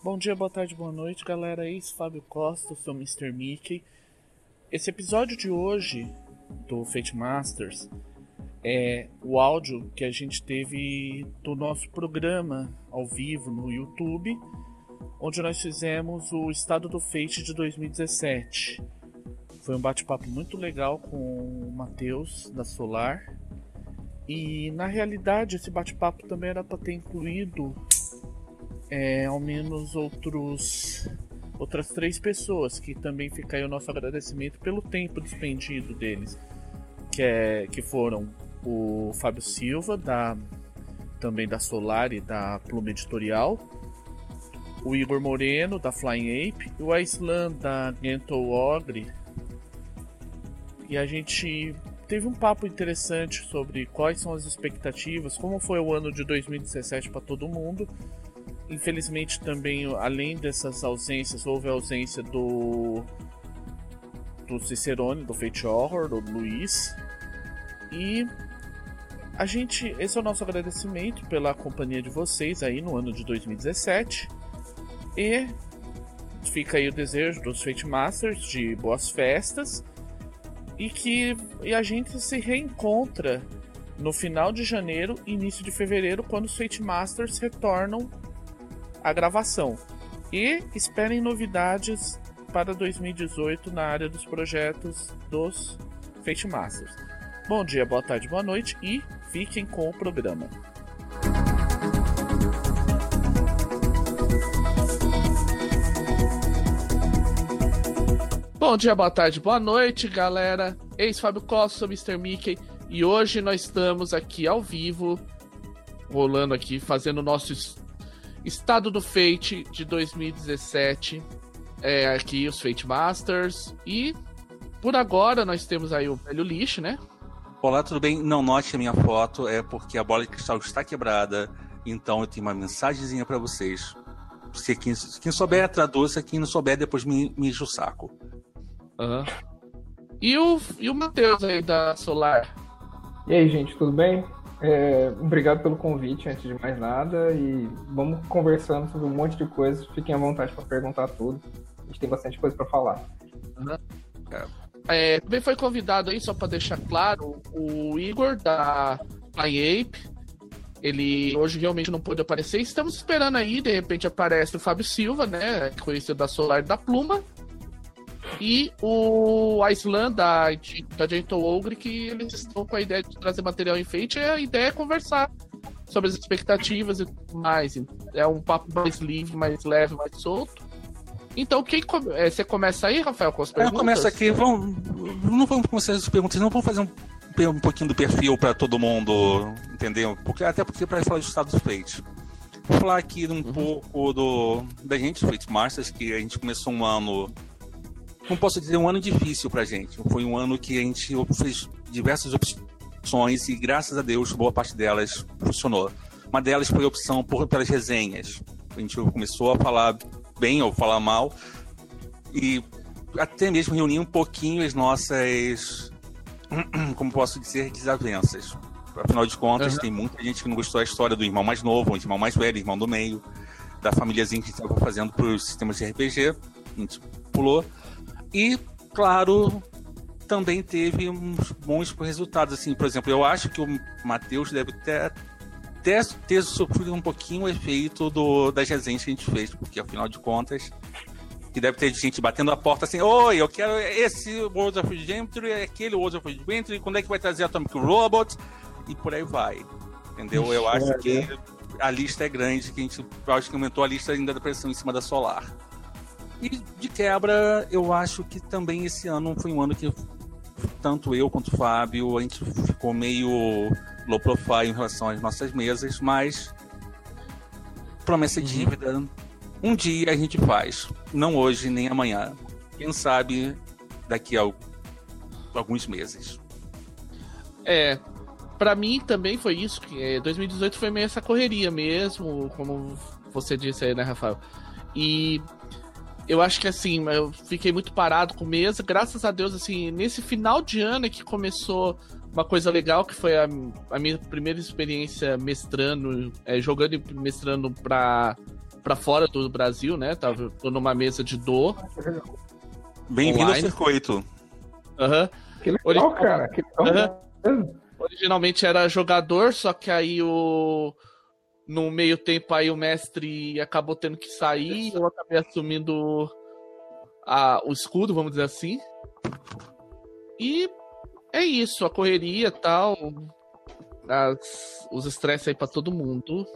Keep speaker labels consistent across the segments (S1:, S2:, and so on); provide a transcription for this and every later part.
S1: Bom dia, boa tarde, boa noite, galera. Eis Fábio Costa, sou Mr. Mickey. Esse episódio de hoje do Fate Masters é o áudio que a gente teve do nosso programa ao vivo no YouTube, onde nós fizemos o Estado do Fate de 2017. Foi um bate-papo muito legal com o Matheus da Solar. E na realidade esse bate-papo também era para ter incluído é, ao menos outros outras três pessoas que também fica aí o nosso agradecimento pelo tempo despendido deles que é que foram o Fábio Silva da também da Solar e da Pluma Editorial o Igor Moreno da Flying Ape e o Aislan da Gentle Ogre. E a gente teve um papo interessante sobre quais são as expectativas, como foi o ano de 2017 para todo mundo Infelizmente também, além dessas ausências, houve a ausência do do Cicerone, do Fate Horror, do Luiz. E a gente, esse é o nosso agradecimento pela companhia de vocês aí no ano de 2017. E fica aí o desejo dos Fate Masters de boas festas e que e a gente se reencontra no final de janeiro, início de fevereiro, quando os Fate Masters retornam a gravação. E esperem novidades para 2018 na área dos projetos dos Fate Masters. Bom dia, boa tarde, boa noite e fiquem com o programa. Bom dia, boa tarde, boa noite, galera. Ex Fábio Costa, sou Mr. Mickey e hoje nós estamos aqui ao vivo, rolando aqui, fazendo o nosso Estado do Fate de 2017. É aqui os Fate Masters. E por agora nós temos aí o velho lixo, né?
S2: Olá, tudo bem? Não note a minha foto, é porque a bola de cristal está quebrada. Então eu tenho uma mensagenzinha para vocês. Se quem, quem souber, traduza. Quem não souber, depois me, me enche o saco.
S1: Uhum. E o, e o Matheus aí da Solar?
S3: E aí, gente, tudo bem? É, obrigado pelo convite, antes de mais nada, e vamos conversando sobre um monte de coisas. Fiquem à vontade para perguntar tudo. A gente tem bastante coisa para falar.
S1: É, também foi convidado aí, só para deixar claro, o Igor da Ape. Ele hoje realmente não pôde aparecer. Estamos esperando aí, de repente aparece o Fábio Silva, né? Conhecido da Solar da Pluma. E o Iceland da, da Gentle Ogre, que eles estão com a ideia de trazer material enfeite, a ideia é conversar sobre as expectativas e tudo mais. É um papo mais livre, mais leve, mais solto. Então, quem come... É, você começa aí, Rafael, com as perguntas?
S2: Eu começo aqui. Vamos... Não vamos começar as perguntas, não vamos fazer um, um pouquinho do perfil para todo mundo, entendeu? Porque, até porque para falar de Estados Fate. Vou falar aqui um uhum. pouco do, da gente, Fate Masters, que a gente começou um ano não posso dizer um ano difícil para a gente. Foi um ano que a gente fez diversas opções e, graças a Deus, boa parte delas funcionou. Uma delas foi a opção por, pelas resenhas. A gente começou a falar bem ou falar mal e até mesmo reunir um pouquinho as nossas, como posso dizer, desavenças. Afinal de contas, uhum. tem muita gente que não gostou da história do irmão mais novo, o irmão mais velho, irmão do meio, da famíliazinha que estava fazendo para os sistemas de RPG. A gente pulou. E, claro, também teve uns bons resultados. Assim, por exemplo, eu acho que o Matheus deve ter, ter, ter sofrido um pouquinho o efeito do, das resenhas que a gente fez, porque afinal de contas, que deve ter gente batendo a porta assim: Oi, eu quero esse World of Adventure, aquele World of Adventure, quando é que vai trazer Atomic Robot? E por aí vai. Entendeu? Eu acho é, que é. a lista é grande, que a gente acho que aumentou a lista ainda da pressão em cima da Solar. E de quebra, eu acho que também esse ano foi um ano que tanto eu quanto o Fábio, a gente ficou meio low profile em relação às nossas mesas, mas promessa e uhum. dívida, um dia a gente faz, não hoje nem amanhã. Quem sabe daqui a alguns meses.
S1: É, para mim também foi isso, que 2018 é, foi meio essa correria mesmo, como você disse aí, né, Rafael? E eu acho que assim, eu fiquei muito parado com mesa. Graças a Deus, assim, nesse final de ano é que começou uma coisa legal, que foi a, a minha primeira experiência mestrando, é, jogando e mestrando pra, para fora do Brasil, né? Tava numa mesa de dor.
S2: Bem-vindo ao circuito.
S3: Uhum. Que legal, Origi... cara. Que legal.
S1: Uhum. Originalmente era jogador, só que aí o no meio tempo aí o mestre acabou tendo que sair, eu acabei assumindo a, o escudo, vamos dizer assim. E é isso, a correria tal, as, os estresses aí para todo mundo.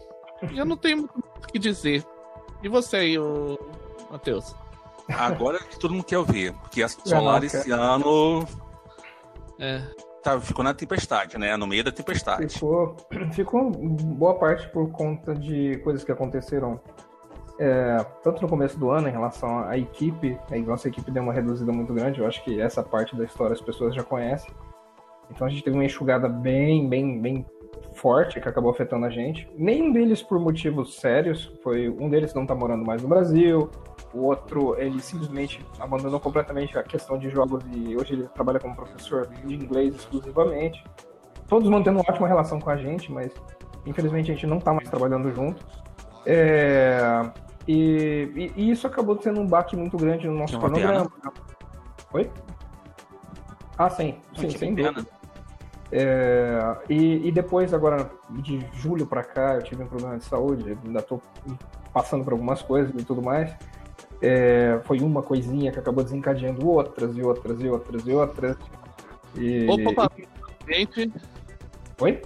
S1: E eu não tenho muito o que dizer. E você aí, o Matheus?
S2: Agora que todo mundo quer ouvir, porque a Solar esse ano é. Tá, ficou na tempestade, né? No meio da tempestade.
S3: Ficou, ficou boa parte por conta de coisas que aconteceram é, tanto no começo do ano em relação à equipe, a nossa equipe deu uma reduzida muito grande, eu acho que essa parte da história as pessoas já conhecem. Então a gente teve uma enxugada bem, bem, bem forte que acabou afetando a gente. Nenhum deles por motivos sérios, foi um deles não tá morando mais no Brasil, o outro ele simplesmente abandonou completamente a questão de jogos e hoje ele trabalha como professor de inglês exclusivamente. Todos mantendo uma ótima relação com a gente, mas infelizmente a gente não tá mais trabalhando junto. É, e, e, e, isso acabou sendo um baque muito grande no nosso cronograma. Oi? Ah, sim, sim, sem dúvida. É, e, e, depois, agora, de julho para cá, eu tive um problema de saúde, ainda estou passando por algumas coisas e tudo mais. É, foi uma coisinha que acabou desencadeando outras e outras e outras e outras. E...
S1: Opa, gente.
S3: Oi?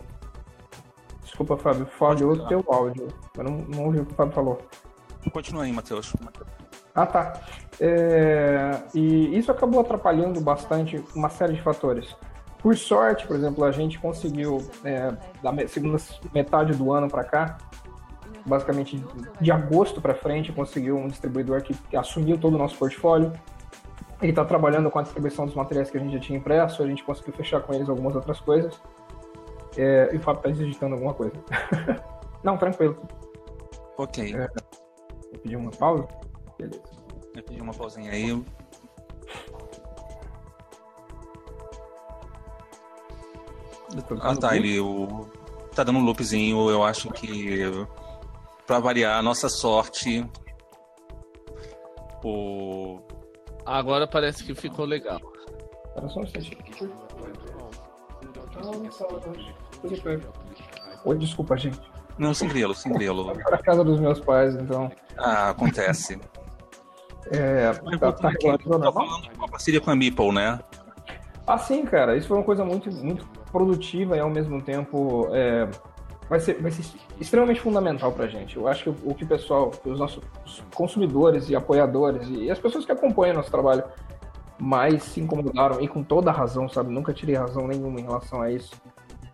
S3: Desculpa, Fábio, falhou o teu áudio. Eu não, não ouvi o que o Fábio falou.
S2: Continua aí, Matheus.
S3: Ah, tá. É, e isso acabou atrapalhando bastante uma série de fatores. Por sorte, por exemplo, a gente conseguiu, é, da segunda metade do ano para cá, basicamente de agosto para frente, conseguiu um distribuidor que, assumiu todo o nosso portfólio. Ele está trabalhando com a distribuição dos materiais que a gente já tinha impresso, a gente conseguiu fechar com eles algumas outras coisas. É, e o Fábio está digitando alguma coisa. Não, tranquilo.
S2: Ok. É,
S3: vou pedir uma pausa?
S2: Beleza. Eu pedi uma pausinha aí. Ah tá, ele o, tá dando um loopzinho, eu acho que para variar a nossa sorte o
S1: agora parece que ficou legal.
S3: Era só um Oi, desculpa, gente.
S2: Não, sem grelo, sem grelo.
S3: Para casa dos meus pais, então.
S2: Ah, acontece.
S3: É, tá, tá,
S2: tá falando de uma parceria com a Meeple, né?
S3: Ah, sim, cara. Isso foi uma coisa muito, muito produtiva e ao mesmo tempo é, vai, ser, vai ser extremamente fundamental para a gente. Eu acho que o, o, que o pessoal, os nossos consumidores e apoiadores e as pessoas que acompanham nosso trabalho mais se incomodaram e com toda razão, sabe? Nunca tirei razão nenhuma em relação a isso.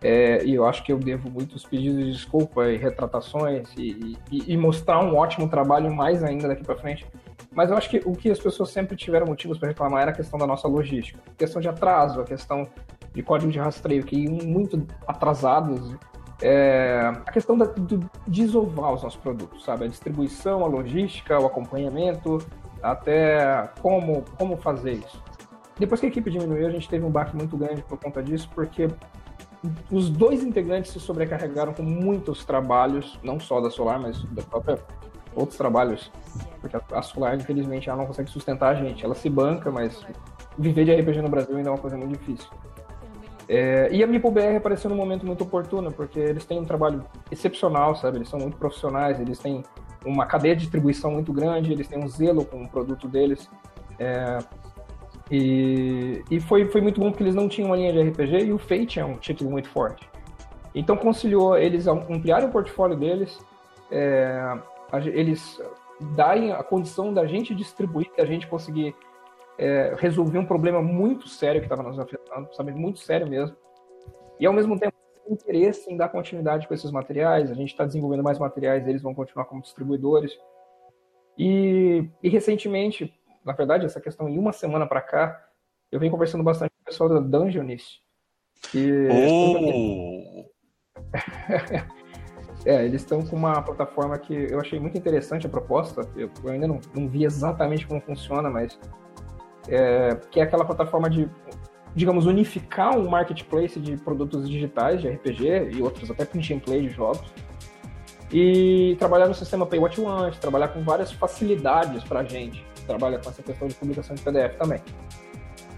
S3: É, e eu acho que eu devo muitos pedidos de desculpa e retratações e, e, e mostrar um ótimo trabalho mais ainda daqui para frente. Mas eu acho que o que as pessoas sempre tiveram motivos para reclamar era a questão da nossa logística, a questão de atraso, a questão de código de rastreio que iam muito atrasados, é, a questão da, de desovar os nossos produtos, sabe? A distribuição, a logística, o acompanhamento, até como, como fazer isso. Depois que a equipe diminuiu, a gente teve um baque muito grande por conta disso, porque os dois integrantes se sobrecarregaram com muitos trabalhos, não só da Solar, mas da própria outros trabalhos, porque a Solar, infelizmente, ela não consegue sustentar a gente. Ela se banca, mas viver de RPG no Brasil ainda é uma coisa muito difícil. É, e a MipoBR apareceu num momento muito oportuno, porque eles têm um trabalho excepcional, sabe? Eles são muito profissionais, eles têm uma cadeia de distribuição muito grande, eles têm um zelo com o produto deles. É, e, e foi, foi muito bom porque eles não tinham uma linha de RPG e o Fate é um título muito forte. Então conciliou eles ampliarem o portfólio deles, é, eles darem a condição da gente distribuir, da gente conseguir é, resolver um problema muito sério que estava nos afetando, sabe? Muito sério mesmo. E ao mesmo tempo, interesse em dar continuidade com esses materiais, a gente está desenvolvendo mais materiais, eles vão continuar como distribuidores. E, e recentemente, na verdade, essa questão em uma semana para cá, eu venho conversando bastante com o pessoal da Dungeonist.
S2: E... Oh.
S3: é, eles estão com uma plataforma que eu achei muito interessante a proposta. Eu, eu ainda não, não, vi exatamente como funciona, mas é, que é aquela plataforma de, digamos, unificar um marketplace de produtos digitais de RPG e outros até print and play de jogos e trabalhar no sistema Pay What You Want, trabalhar com várias facilidades para a gente, trabalha com essa questão de publicação de PDF também.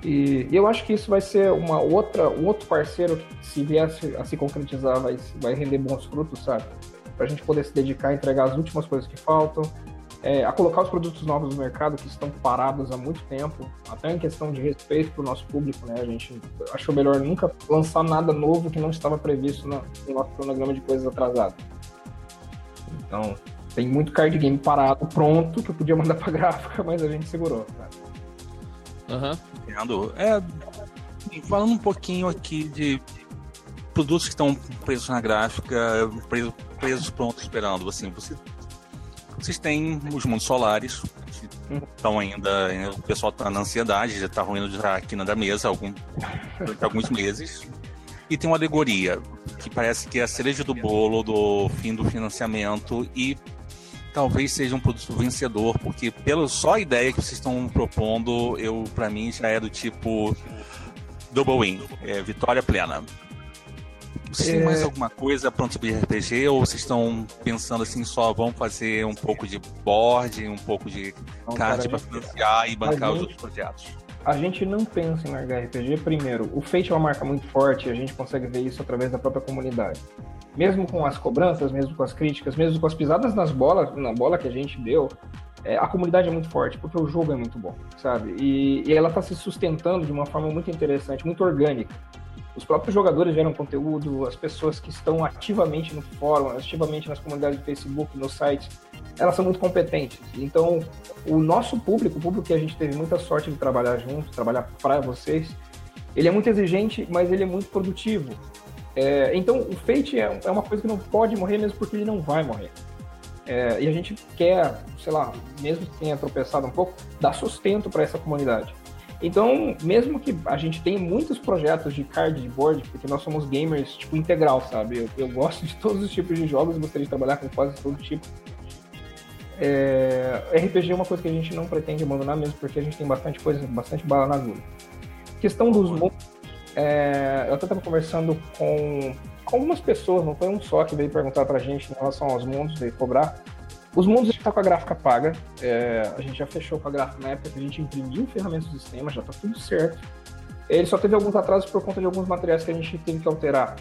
S3: E, eu acho que isso vai ser uma outra, um outro parceiro que, se viesse a se concretizar, vai, vai render bons frutos, sabe? Para a gente poder se dedicar a entregar as últimas coisas que faltam, é, a colocar os produtos novos no mercado que estão parados há muito tempo, até em questão de respeito para o nosso público, né? A gente achou melhor nunca lançar nada novo que não estava previsto no, no nosso cronograma de coisas atrasadas. Então, tem muito card game parado, pronto, que eu podia mandar para gráfica, mas a gente segurou.
S2: Aham. Uhum. É, falando um pouquinho aqui de produtos que estão presos na gráfica, presos, presos prontos esperando, assim, você vocês têm os mundos solares, que estão ainda. O pessoal está na ansiedade, já está ruindo já aqui na mesa algum, alguns meses. E tem uma alegoria, que parece que é a cereja do bolo do fim do financiamento e talvez seja um produto vencedor, porque pela só ideia que vocês estão propondo, eu para mim já é do tipo double win, é vitória plena. Vocês têm mais é. alguma coisa pronto de RPG ou vocês estão pensando assim só vamos fazer um pouco de board, um pouco de não, card para financiar e bancar gente, os outros projetos?
S3: A gente não pensa em largar RPG primeiro. O Fate é uma marca muito forte e a gente consegue ver isso através da própria comunidade. Mesmo com as cobranças, mesmo com as críticas, mesmo com as pisadas nas bolas, na bola que a gente deu, é, a comunidade é muito forte, porque o jogo é muito bom, sabe? E, e ela está se sustentando de uma forma muito interessante, muito orgânica. Os próprios jogadores geram conteúdo, as pessoas que estão ativamente no fórum, ativamente nas comunidades do Facebook, nos sites, elas são muito competentes. Então, o nosso público, o público que a gente teve muita sorte de trabalhar junto, trabalhar para vocês, ele é muito exigente, mas ele é muito produtivo. É, então, o Fate é, é, uma coisa que não pode morrer mesmo porque ele não vai morrer. É, e a gente quer, sei lá, mesmo que tenha tropeçado um pouco, dar sustento para essa comunidade. Então, mesmo que a gente tenha muitos projetos de card de board, porque nós somos gamers, tipo, integral, sabe? Eu, eu gosto de todos os tipos de jogos, gostaria de trabalhar com quase todo tipo. É, RPG é uma coisa que a gente não pretende abandonar mesmo, porque a gente tem bastante coisa, bastante bala na agulha. Questão dos mundos, é, eu até estava conversando com, com algumas pessoas, não foi um só que veio perguntar pra gente em relação aos mundos, veio cobrar. Os mundos já tá com a gráfica paga. É, a gente já fechou com a gráfica na época que a gente imprimiu ferramentas do sistema, já tá tudo certo. Ele só teve alguns atrasos por conta de alguns materiais que a gente teve que alterar.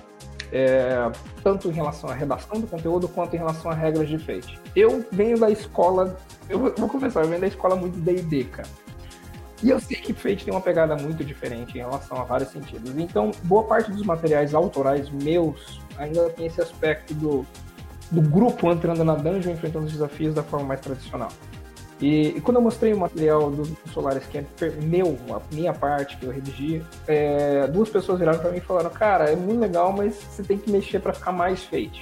S3: É, tanto em relação à redação do conteúdo quanto em relação a regras de fate. Eu venho da escola, eu vou, confessar, eu venho da escola muito D&D, cara. E eu sei que Fate tem uma pegada muito diferente em relação a vários sentidos. Então, boa parte dos materiais autorais meus ainda tem esse aspecto do do grupo entrando na dungeon enfrentando os desafios da forma mais tradicional. E, e, quando eu mostrei o material dos Solaris, que é meu, a minha parte que eu redigi, é, duas pessoas viraram para mim e falaram: Cara, é muito legal, mas você tem que mexer para ficar mais feito.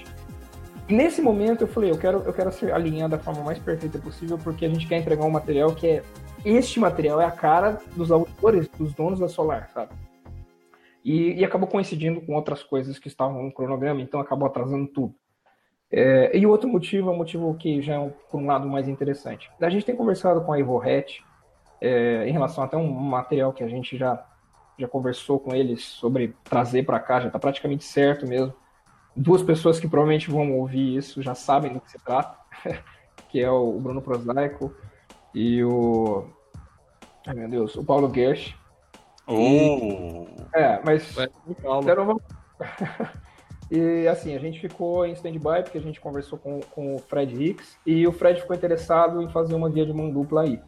S3: Nesse momento eu falei: eu quero, eu quero ser alinhar da forma mais perfeita possível, porque a gente quer entregar um material que é. Este material é a cara dos autores, dos donos da Solar, sabe? E, e acabou coincidindo com outras coisas que estavam no cronograma, então acabou atrasando tudo. É, e o outro motivo é um motivo que já é, um, por um lado, mais interessante. A gente tem conversado com a Ivorret é, em relação até um material que a gente já, já conversou com eles sobre trazer para cá, já está praticamente certo mesmo. Duas pessoas que provavelmente vão ouvir isso já sabem do que se trata, que é o Bruno Prosaico e o. Ai meu Deus, o Paulo Gersh.
S2: Oh. E,
S3: é, mas. Ué, Paulo. E assim, a gente ficou em stand-by porque a gente conversou com, com o Fred Hicks e o Fred ficou interessado em fazer uma via de mão dupla aí.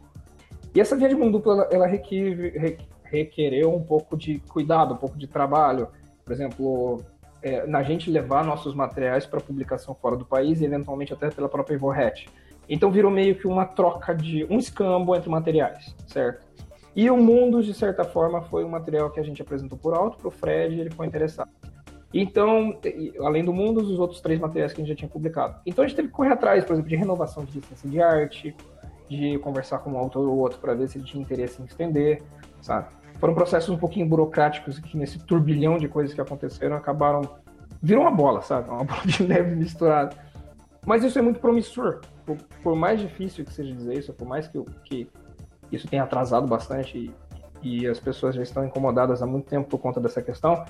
S3: E essa via de mão dupla, ela, ela requer, requereu um pouco de cuidado, um pouco de trabalho. Por exemplo, é, na gente levar nossos materiais para publicação fora do país e eventualmente até pela própria Ivorret. Então virou meio que uma troca de um escambo entre materiais, certo? E o Mundo, de certa forma, foi um material que a gente apresentou por alto para o Fred e ele ficou interessado. Então, além do mundo, os outros três materiais que a gente já tinha publicado. Então a gente teve que correr atrás, por exemplo, de renovação de licença de arte, de conversar com um autor ou outro para ver se ele tinha interesse em estender, sabe? Foram processos um pouquinho burocráticos que nesse turbilhão de coisas que aconteceram acabaram virou uma bola, sabe? Uma bola de neve misturada. Mas isso é muito promissor. Por, por mais difícil que seja dizer isso, por mais que, que isso tenha atrasado bastante e, e as pessoas já estão incomodadas há muito tempo por conta dessa questão,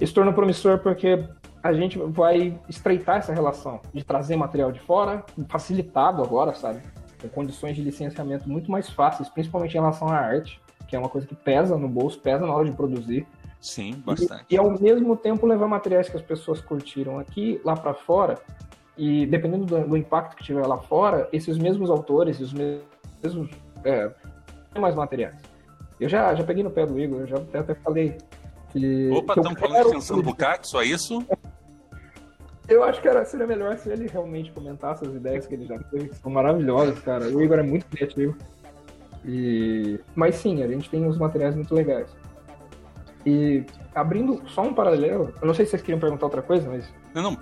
S3: Isso torna promissor porque a gente vai estreitar essa relação de trazer material de fora, facilitado agora, sabe? Com condições de licenciamento muito mais fáceis, principalmente em relação à arte, que é uma coisa que pesa no bolso, pesa na hora de produzir.
S2: Sim, bastante.
S3: E, e ao mesmo tempo levar materiais que as pessoas curtiram aqui, lá para fora, e dependendo do, do, impacto que tiver lá fora, esses mesmos autores, os mesmos. É, mais materiais. Eu já, já peguei no pé do Igor, eu já até falei que.
S2: Opa, estamos falando extensão do CAC, só isso?
S3: Eu acho que era, seria melhor se ele realmente comentasse as ideias que ele já teve, que são maravilhosas, cara. O Igor é muito criativo. E... Mas sim, a gente tem uns materiais muito legais. E abrindo só um paralelo, eu não sei se vocês queriam perguntar outra coisa, mas.
S2: Não, não.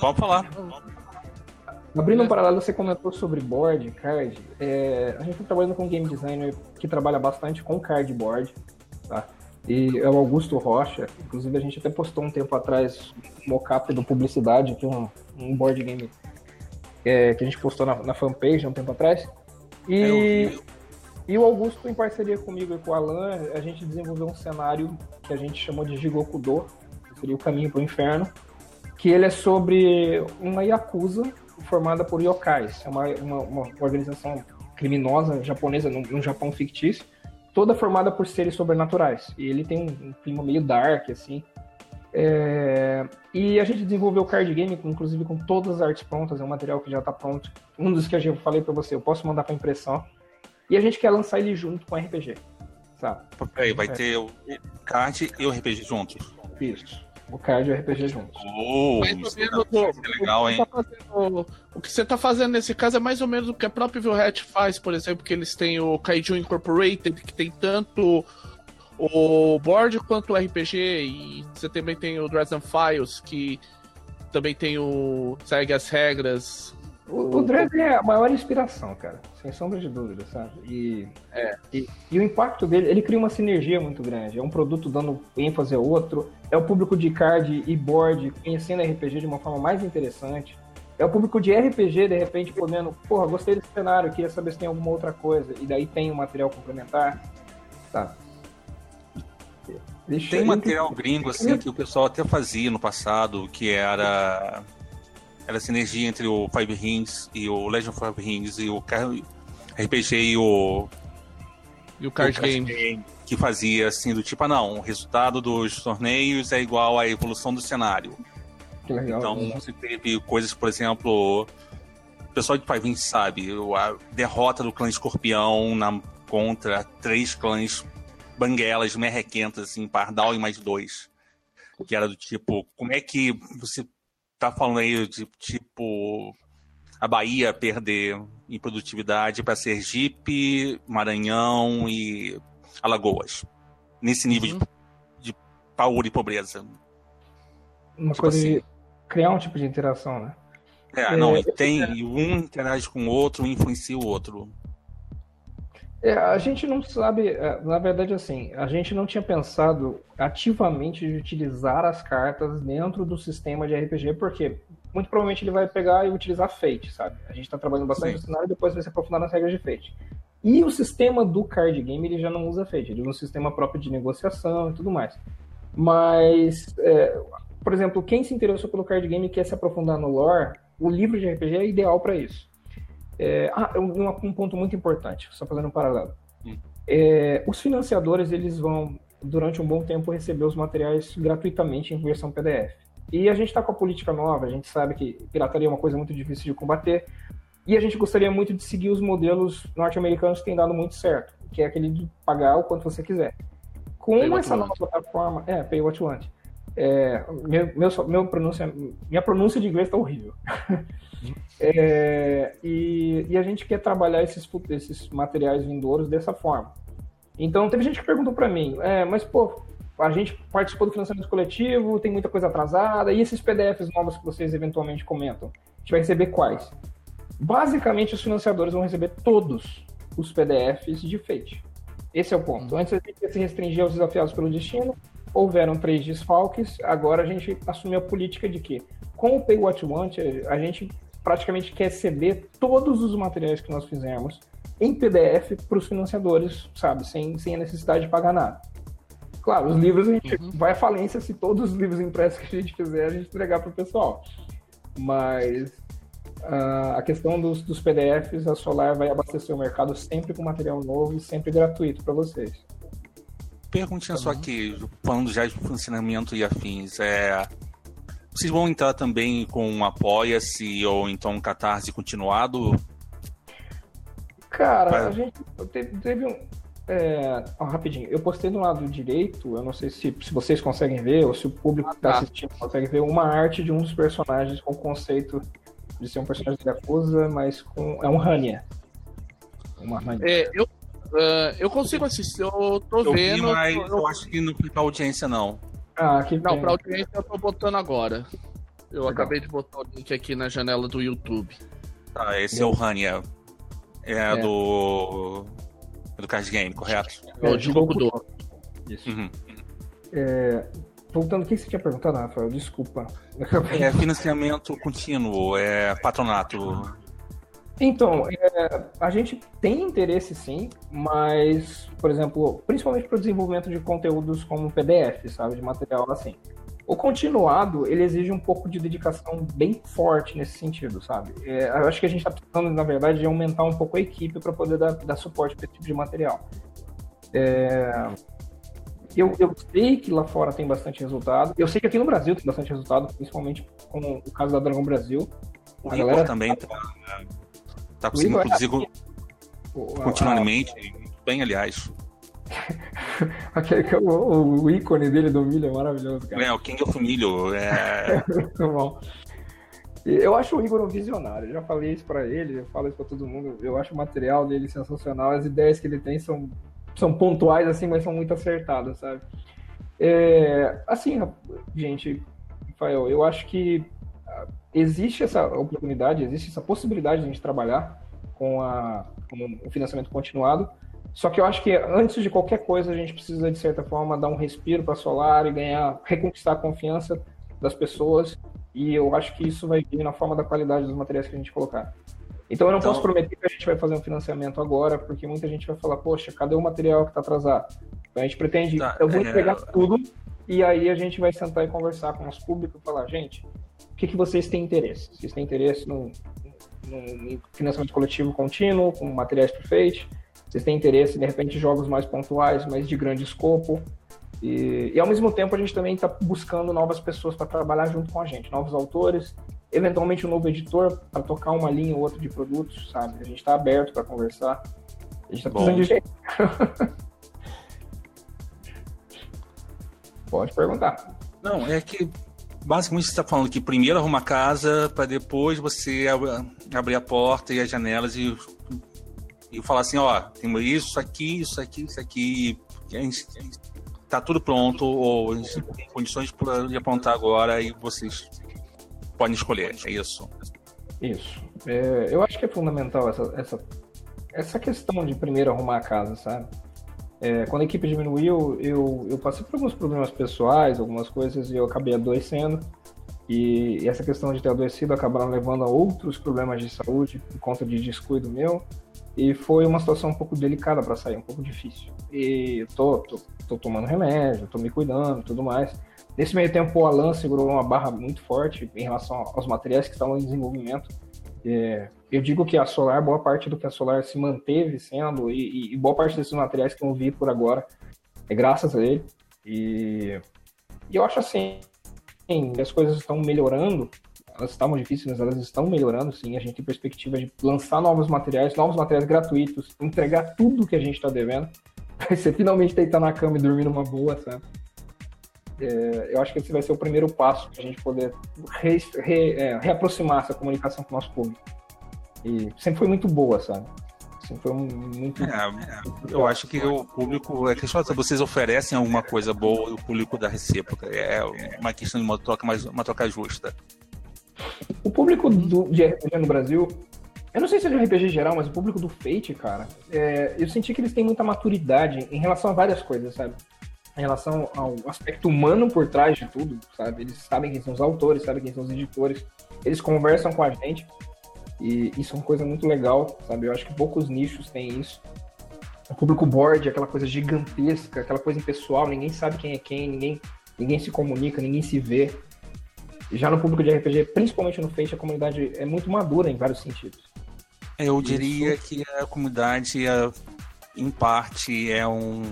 S2: Pode falar.
S3: Abrindo um paralelo, você comentou sobre board, card. É... a gente está trabalhando com um game designer que trabalha bastante com cardboard, tá? E é o Augusto Rocha. Inclusive, a gente até postou um tempo atrás um mockup do Publicidade, que é um, um board game é, que a gente postou na, na fanpage um tempo atrás. E, é, e o Augusto, em parceria comigo e com o Alan, a gente desenvolveu um cenário que a gente chamou de Jigokudo, que seria o caminho para o inferno, que ele é sobre uma Yakuza formada por yokais. É uma, uma, uma organização criminosa japonesa, num, num Japão fictício, toda formada por seres sobrenaturais. E ele tem um, um clima meio dark, assim. É... E a gente desenvolveu o card game, inclusive com todas as artes prontas, é um material que já está pronto. Um dos que eu falei para você, eu posso mandar para impressão. E a gente quer lançar ele junto com o RPG. Sabe?
S2: Peraí, vai é. ter o card e o RPG juntos.
S3: Isso o card e o RPG juntos.
S2: Oh, mais menos
S1: é legal, hein? Tá fazendo, o que você está fazendo nesse caso é mais ou menos o que a própria Vilret faz, por exemplo, que eles têm o Kaiju Incorporated, que tem tanto o board quanto o RPG, e você também tem o Dresden Files, que também tem o. segue as regras
S3: o, o Dresden é a maior inspiração, cara, sem sombra de dúvida, sabe? E, é, e, e, o impacto dele, ele cria uma sinergia muito grande. É um produto dando ênfase ao outro, é o público de card e board conhecendo RPG de uma forma mais interessante. É o público de RPG, de repente, podendo, porra, gostei desse cenário, queria saber se tem alguma outra coisa. E daí tem um material complementar, sabe?
S2: Deixa tem material gringo, assim, que o pessoal até fazia no passado, que era era a sinergia entre o Five Rings e o Legend of Five Rings e o RPG e o.
S1: E o card, o card game. game.
S2: Que fazia assim, do tipo, ah, não, o resultado dos torneios é igual à evolução do cenário.
S3: Que legal.
S2: Então, né? você teve coisas, por exemplo, o pessoal de Rings sabe, a derrota do clã Escorpião na, contra três clãs banguelas merrequentas, assim, Pardal e mais dois. Que era do tipo, como é que você tá falando aí de tipo a Bahia perder em produtividade para Sergipe, Maranhão e Alagoas. Nesse nível uhum. de, de power e pobreza.
S3: Uma tipo coisa assim. de criar um tipo de interação, né?
S2: É, é não, e tem, e um interage com o outro, um influencia o outro.
S3: É, a gente não sabe, é, na verdade, assim, a gente não tinha pensado ativamente de utilizar as cartas dentro do sistema de RPG, porque muito provavelmente ele vai pegar e utilizar Fate, sabe? A gente está trabalhando bastante Sim. no cenário e depois vai se aprofundar nas regras de Fate. E o sistema do card game ele já não usa Fate, ele usa um sistema próprio de negociação e tudo mais. Mas, é, por exemplo, quem se interessou pelo card game e quer se aprofundar no lore, o livro de RPG é ideal para isso. É, ah, um, um, ponto muito importante, só fazendo um paralelo. Hum. É, os financiadores eles vão, durante um bom tempo, receber os materiais gratuitamente em versão PDF. E a gente está com a política nova, a gente sabe que pirataria é uma coisa muito difícil de combater, e a gente gostaria muito de seguir os modelos norte-americanos que têm dado muito certo, que é aquele de pagar o quanto você quiser. Com pay essa nova plataforma, é, pay what you want. É, meu, meu, meu pronúncia, minha pronúncia de inglês está horrível. É, e, e, a gente quer trabalhar esses, esses materiais vindouros dessa forma. Então, teve gente que perguntou para mim, é, mas, pô, a gente participou do financiamento coletivo, tem muita coisa atrasada, e esses PDFs novos que vocês eventualmente comentam? A gente vai receber quais? Basicamente, os financiadores vão receber todos os PDFs de Fate. Esse é o ponto. Uhum. Antes a gente ia se restringir aos desafiados pelo destino, houveram três desfalques, agora a gente assumiu a política de que, com o Pay What You Want, a gente praticamente quer ceder todos os materiais que nós fizemos em PDF para os financiadores, sabe, sem, sem a necessidade de pagar nada. Claro, os livros a gente uhum. vai à falência se todos os livros impressos que a gente fizer a gente entregar para o pessoal. Mas uh, a questão dos, dos PDFs, a Solar vai abastecer o mercado sempre com material novo e sempre gratuito para vocês.
S2: Perguntinha uhum. só aqui, falando já de funcionamento e afins, é, vocês vão entrar também com um Apoia-se ou então um Catarse continuado?
S3: Cara, a gente teve, teve um. É, rapidinho, eu postei do lado direito, eu não sei se, se vocês conseguem ver, ou se o público que está tá. assistindo consegue ver, uma arte de um dos personagens com o conceito de ser um personagem de Yakuza, mas com. É um Hania.
S1: Uma Hania. É, eu, uh, eu consigo assistir, eu tô eu vendo. Vi,
S2: mas eu... eu acho que não foi pra audiência, não.
S1: Ah, que Não, pra audiência eu tô botando agora. Eu Legal. acabei de botar o link aqui na janela do YouTube.
S2: Tá, esse é o Hania. É, é. do. É do card game, correto?
S3: É, o jogo do. Isso. Uhum. É, voltando, o que você tinha perguntado, Rafael? Desculpa.
S2: É financiamento contínuo, é patronato.
S3: Então, é, a gente tem interesse sim, mas, por exemplo, principalmente para o desenvolvimento de conteúdos como PDF, sabe, de material assim. O continuado, ele exige um pouco de dedicação bem forte nesse sentido, sabe? É, eu acho que a gente está precisando, na verdade, de aumentar um pouco a equipe para poder dar, dar suporte para esse tipo de material. É, eu, eu sei que lá fora tem bastante resultado. Eu sei que aqui no Brasil tem bastante resultado, principalmente com o caso da Dragão Brasil.
S2: O a galera também tá, tá conseguindo produzir é... continuamente, bem, aliás.
S3: Aquele que é o, o, ícone dele do milho é maravilhoso, cara.
S2: É, o King of Milho. É... Muito bom.
S3: Eu acho o Igor um visionário. Eu já falei isso para ele, eu falo isso para todo mundo. Eu acho o material dele sensacional. As ideias que ele tem são, são pontuais, assim, mas são muito acertadas, sabe? É, assim, gente, Rafael, eu acho que ah, existe essa oportunidade, existe essa possibilidade de a gente trabalhar com, a, com o financiamento continuado. Só que eu acho que antes de qualquer coisa a gente precisa de certa forma dar um respiro para Solar e ganhar, reconquistar a confiança das pessoas. E eu acho que isso vai vir na forma da qualidade dos materiais que a gente colocar. Então eu não então... posso prometer que a gente vai fazer um financiamento agora, porque muita gente vai falar, poxa, cadê o material que está atrasado? Então a gente pretende, tá, eu vou é... entregar tudo e aí a gente vai sentar e conversar com o nosso público e falar, gente, o que, que vocês têm interesse? Vocês têm interesse no, no, no financiamento coletivo contínuo, com materiais perfeitos? vocês têm interesse, de repente, em jogos mais pontuais, mas de grande escopo. E, e ao mesmo tempo a gente também está buscando novas pessoas para trabalhar junto com a gente, novos autores, eventualmente um novo editor para tocar uma linha ou outra de produtos, sabe? A gente está aberto para conversar. A gente está precisando de gente. Pode perguntar.
S2: Não, é que basicamente você está falando que primeiro arruma a casa para depois você abrir a porta e as janelas e e falar assim, ó, temos isso aqui, isso aqui, isso aqui, a gente, tá tudo pronto, ou a gente tem condições de apontar agora e vocês podem escolher, é isso?
S3: Isso. É, eu acho que é fundamental essa, essa, essa questão de primeiro arrumar a casa, sabe? É, quando a equipe diminuiu, eu, eu passei por alguns problemas pessoais, algumas coisas, e eu acabei adoecendo. E, e essa questão de ter adoecido acabaram levando a outros problemas de saúde por conta de descuido meu. E foi uma situação um pouco delicada para sair, um pouco difícil. E tô, tô, tô, tomando remédio, tô me cuidando tudo mais. Nesse meio tempo, o Alan segurou uma barra muito forte em relação aos materiais que estavam em desenvolvimento. É, eu digo que a Solar, boa parte do que a Solar se manteve sendo, e, e boa parte desses materiais que eu vi por agora, é graças a ele. E, e eu acho assim, as coisas estão melhorando, elas estavam difíceis, mas elas estão melhorando, sim. A gente tem perspectiva de lançar novos materiais, novos materiais gratuitos, entregar tudo que a gente está devendo. Você finalmente deitar na cama e dormir numa boa, sabe? É, eu acho que esse vai ser o primeiro passo para a gente poder re, re, é, reaproximar essa comunicação com o nosso público. E sempre foi muito boa, sabe? Sempre foi muito. É,
S2: é, eu acho que o público. É questão vocês oferecem alguma coisa boa e o público da recíproca. É uma questão de uma troca, mais, uma troca justa.
S3: O público do, de RPG no Brasil, eu não sei se é de RPG geral, mas o público do Fate, cara, é, eu senti que eles têm muita maturidade em relação a várias coisas, sabe? Em relação ao aspecto humano por trás de tudo, sabe? Eles sabem quem são os autores, sabem quem são os editores, eles conversam com a gente e isso é uma coisa muito legal, sabe? Eu acho que poucos nichos têm isso. o público board, aquela coisa gigantesca, aquela coisa impessoal, ninguém sabe quem é quem, ninguém, ninguém se comunica, ninguém se vê. Já no público de RPG, principalmente no Fate, a comunidade é muito madura em vários sentidos.
S2: Eu diria Isso. que a comunidade, em parte, é um.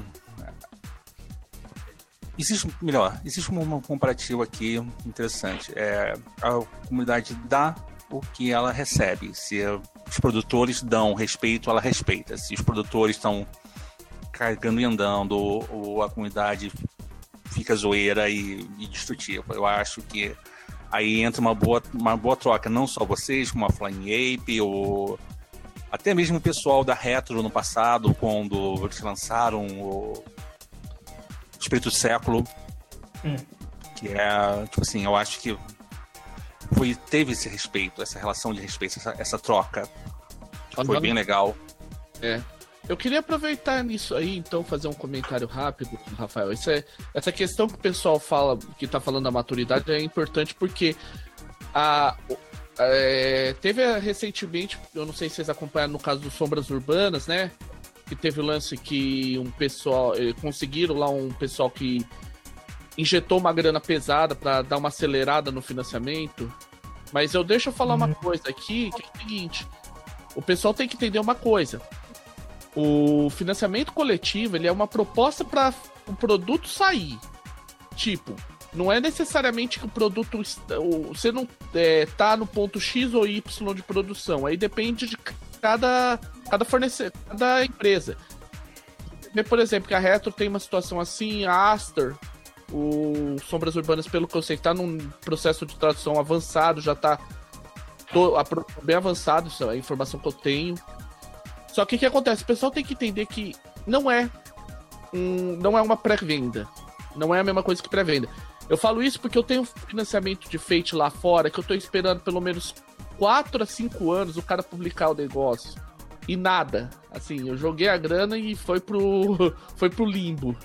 S2: Existe, melhor, existe um comparativo aqui interessante. É, a comunidade dá o que ela recebe. Se os produtores dão respeito, ela respeita. Se os produtores estão carregando e andando, ou a comunidade fica zoeira e, e destrutiva. Eu acho que aí entra uma boa, uma boa troca, não só vocês, como a Flying Ape, ou até mesmo o pessoal da Retro no passado, quando eles lançaram o Espírito do Século, hum. que é, tipo assim, eu acho que foi, teve esse respeito, essa relação de respeito, essa, essa troca. Foi bem legal.
S1: É. Eu queria aproveitar nisso aí, então, fazer um comentário rápido, Rafael. Isso é, essa questão que o pessoal fala, que tá falando da maturidade, é importante porque a, é, teve recentemente, eu não sei se vocês acompanharam no caso do Sombras Urbanas, né? Que teve o lance que um pessoal. Eh, conseguiram lá um pessoal que injetou uma grana pesada para dar uma acelerada no financiamento. Mas eu deixo eu falar uma uhum. coisa aqui, que é o seguinte: o pessoal tem que entender uma coisa. O financiamento coletivo ele é uma proposta para o produto sair. Tipo, não é necessariamente que o produto você não é, tá no ponto X ou Y de produção. Aí depende de cada cada fornecedor, cada empresa. Por exemplo, que a Retro tem uma situação assim, a Aster o Sombras Urbanas, pelo que eu sei, tá num processo de tradução avançado, já tá bem avançado, isso é a informação que eu tenho. Só que o que acontece? O pessoal tem que entender que não é um, não é uma pré-venda. Não é a mesma coisa que pré-venda. Eu falo isso porque eu tenho financiamento de Fate lá fora que eu tô esperando pelo menos 4 a 5 anos o cara publicar o negócio. E nada. Assim, eu joguei a grana e foi pro, foi pro limbo.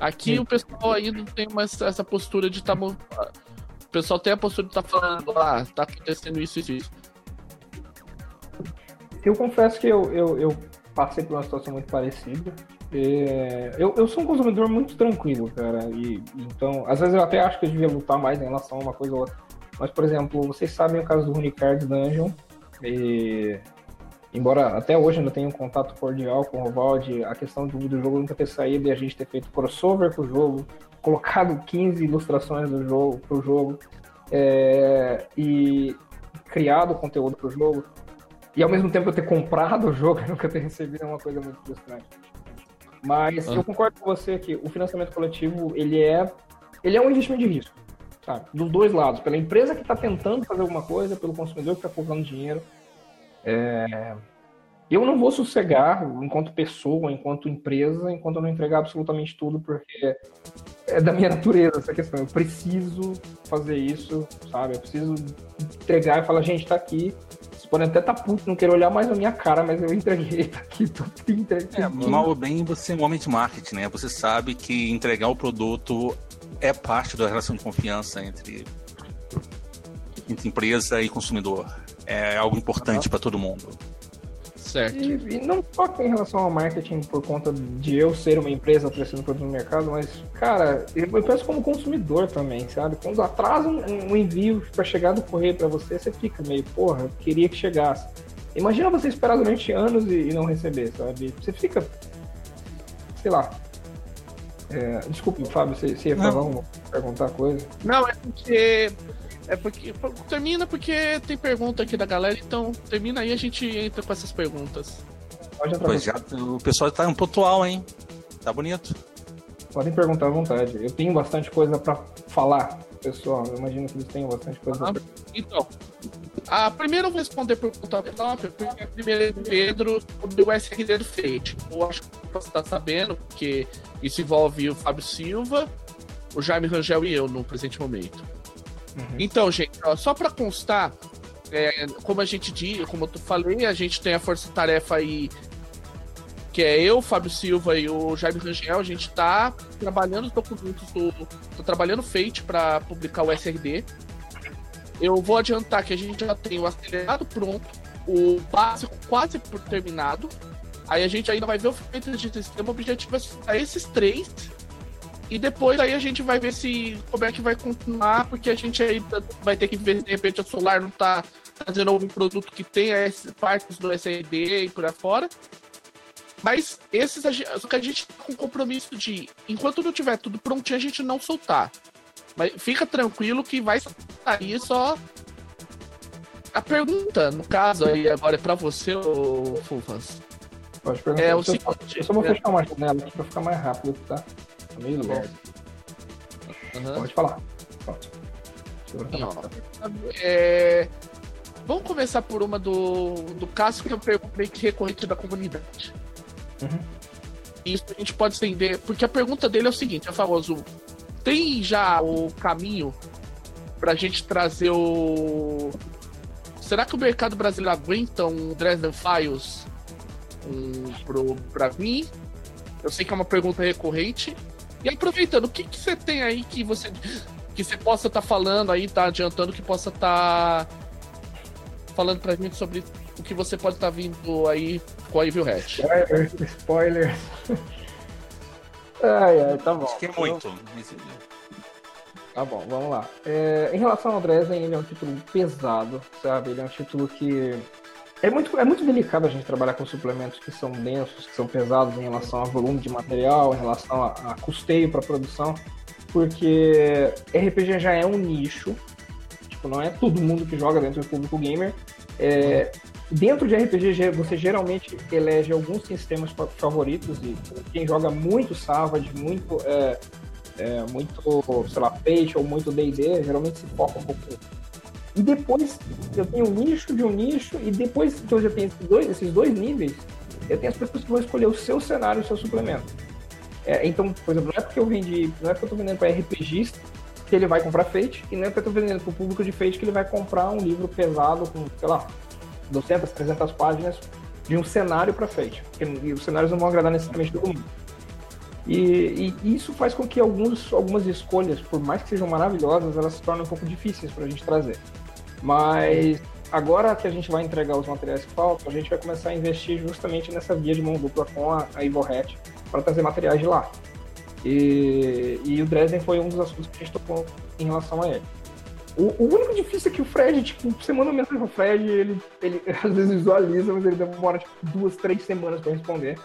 S1: Aqui Sim. o pessoal ainda tem uma, essa postura de estar. Tá, o pessoal tem a postura de estar tá falando, ah, tá acontecendo isso e isso.
S3: Eu confesso que eu, eu, eu, passei por uma situação muito parecida. É, eu, eu sou um consumidor muito tranquilo, cara. E, então, às vezes eu até acho que eu devia lutar mais em relação a uma coisa ou outra. Mas, por exemplo, vocês sabem o caso do Unicards Dungeon. E embora até hoje ainda tenha um contato cordial com o Rovaldi, a questão do, do jogo nunca ter saído e a gente ter feito crossover com o jogo, colocado 15 ilustrações do jogo pro jogo é, e criado conteúdo pro jogo, e ao mesmo tempo eu ter comprado o jogo e nunca ter recebido é uma coisa muito frustrante. Mas ah. eu concordo com você que o financiamento coletivo ele é ele é um investimento de risco, tá? dos dois lados, pela empresa que está tentando fazer alguma coisa, pelo consumidor que está colocando dinheiro. É... Eu não vou sossegar enquanto pessoa, enquanto empresa, enquanto eu não entregar absolutamente tudo, porque é da minha natureza essa questão. Eu preciso fazer isso, sabe? Eu preciso entregar e falar, gente, tá aqui. Vocês podem até estar tá puto, não querer olhar mais na minha cara, mas eu entreguei, tá aqui, tô entreguei.
S2: É, mal ou bem, você é um homem de marketing, né? Você sabe que entregar o produto é parte da relação de confiança entre, entre empresa e consumidor é algo importante para todo mundo.
S3: Certo. E, e, não só em relação ao marketing por conta de eu ser uma empresa oferecendo produto no mercado, mas, cara, eu penso como consumidor também, sabe? Quando atrasa um, um envio para chegar do correio para você, você fica meio, porra, eu queria que chegasse. Imagina você esperar durante anos e, e não receber, sabe? Você fica, sei lá. É, desculpa, Fábio, você, você ia falar, uma, perguntar coisa?
S1: Não, é porque é porque. Termina porque tem pergunta aqui da galera, então termina aí a gente entra com essas perguntas.
S2: Pois já, o pessoal tá um pontual, hein? Tá bonito.
S3: Podem perguntar à vontade. Eu tenho bastante coisa para falar, pessoal. Eu imagino que eles tenham bastante coisa ah, pra...
S1: Então, a primeira eu vou responder por conta própria, porque a primeira é Pedro do SRD do Fate. Eu acho que você tá sabendo, porque isso envolve o Fábio Silva, o Jaime Rangel e eu no presente momento. Uhum. Então, gente, ó, só para constar, é, como a gente diz, como eu falei, a gente tem a força-tarefa aí, que é eu, Fábio Silva e o Jaime Rangel, a gente tá trabalhando os documentos do. tô trabalhando Fate para publicar o SRD. Eu vou adiantar que a gente já tem o acelerado pronto, o básico quase por terminado. Aí a gente ainda vai ver o feito de sistema, o objetivo é soltar esses três. E depois aí a gente vai ver se como é que vai continuar, porque a gente aí vai ter que ver de repente o Solar não tá trazendo algum produto que tenha partes do SSD e por aí fora. Mas esses que a gente tá com compromisso de, enquanto não tiver tudo prontinho, a gente não soltar. Mas fica tranquilo que vai sair só a pergunta, no caso aí agora é para você, ô Fufas.
S3: Pode perguntar. É o seguinte. Eu só vou é... fechar uma janela aqui pra ficar mais rápido, tá? Tá meio lerdo. Uhum. Pode falar. Pode.
S1: É... Vamos começar por uma do, do caso que eu perguntei que recorrente da comunidade. Uhum. Isso a gente pode estender, porque a pergunta dele é o seguinte, é famoso. Tem já o caminho pra gente trazer o. Será que o mercado brasileiro aguenta um Dresden Files um, pro, pra mim? Eu sei que é uma pergunta recorrente. E aproveitando, o que, que você tem aí que você que você possa estar tá falando aí, tá adiantando que possa estar tá falando pra gente sobre o que você pode estar tá vindo aí com a Evil Hat.
S3: Spoiler. Ai, ai, tá bom.
S2: Acho que é muito.
S3: Tá bom, vamos lá. É, em relação ao Dresden, ele é um título pesado, sabe? Ele é um título que. É muito, é muito delicado a gente trabalhar com suplementos que são densos, que são pesados em relação a volume de material, em relação a, a custeio para produção, porque RPG já é um nicho, tipo, não é todo mundo que joga dentro do público gamer. É, dentro de RPG, você geralmente elege alguns sistemas favoritos, e quem joga muito Savage, muito é, é, muito, sei lá, Peixe ou muito D&D, geralmente se foca um pouco. E depois eu tenho um nicho de um nicho, e depois que eu já tenho esses dois, esses dois níveis, eu tenho as pessoas que vão escolher o seu cenário o seu suplemento. É, então, por exemplo, não é porque eu vendi, não é porque eu tô vendendo para RPGista que ele vai comprar Fate, e não é porque eu tô vendendo para o público de Fate que ele vai comprar um livro pesado com, sei lá, 200, 300 páginas de um cenário para Fate. Porque os cenários não vão agradar necessariamente todo mundo. E, e, isso faz com que alguns, algumas escolhas, por mais que sejam maravilhosas, elas se tornem um pouco difíceis para a gente trazer. Mas agora que a gente vai entregar os materiais que faltam, a gente vai começar a investir justamente nessa via de mão dupla com a, a Hat para trazer materiais de lá. E, e, o Dresden foi um dos assuntos que a gente tocou em relação a ele. O, o único difícil é que o Fred, tipo, você manda uma mensagem pro Fred, ele, ele às vezes visualiza, mas ele demora tipo, duas, três semanas para responder.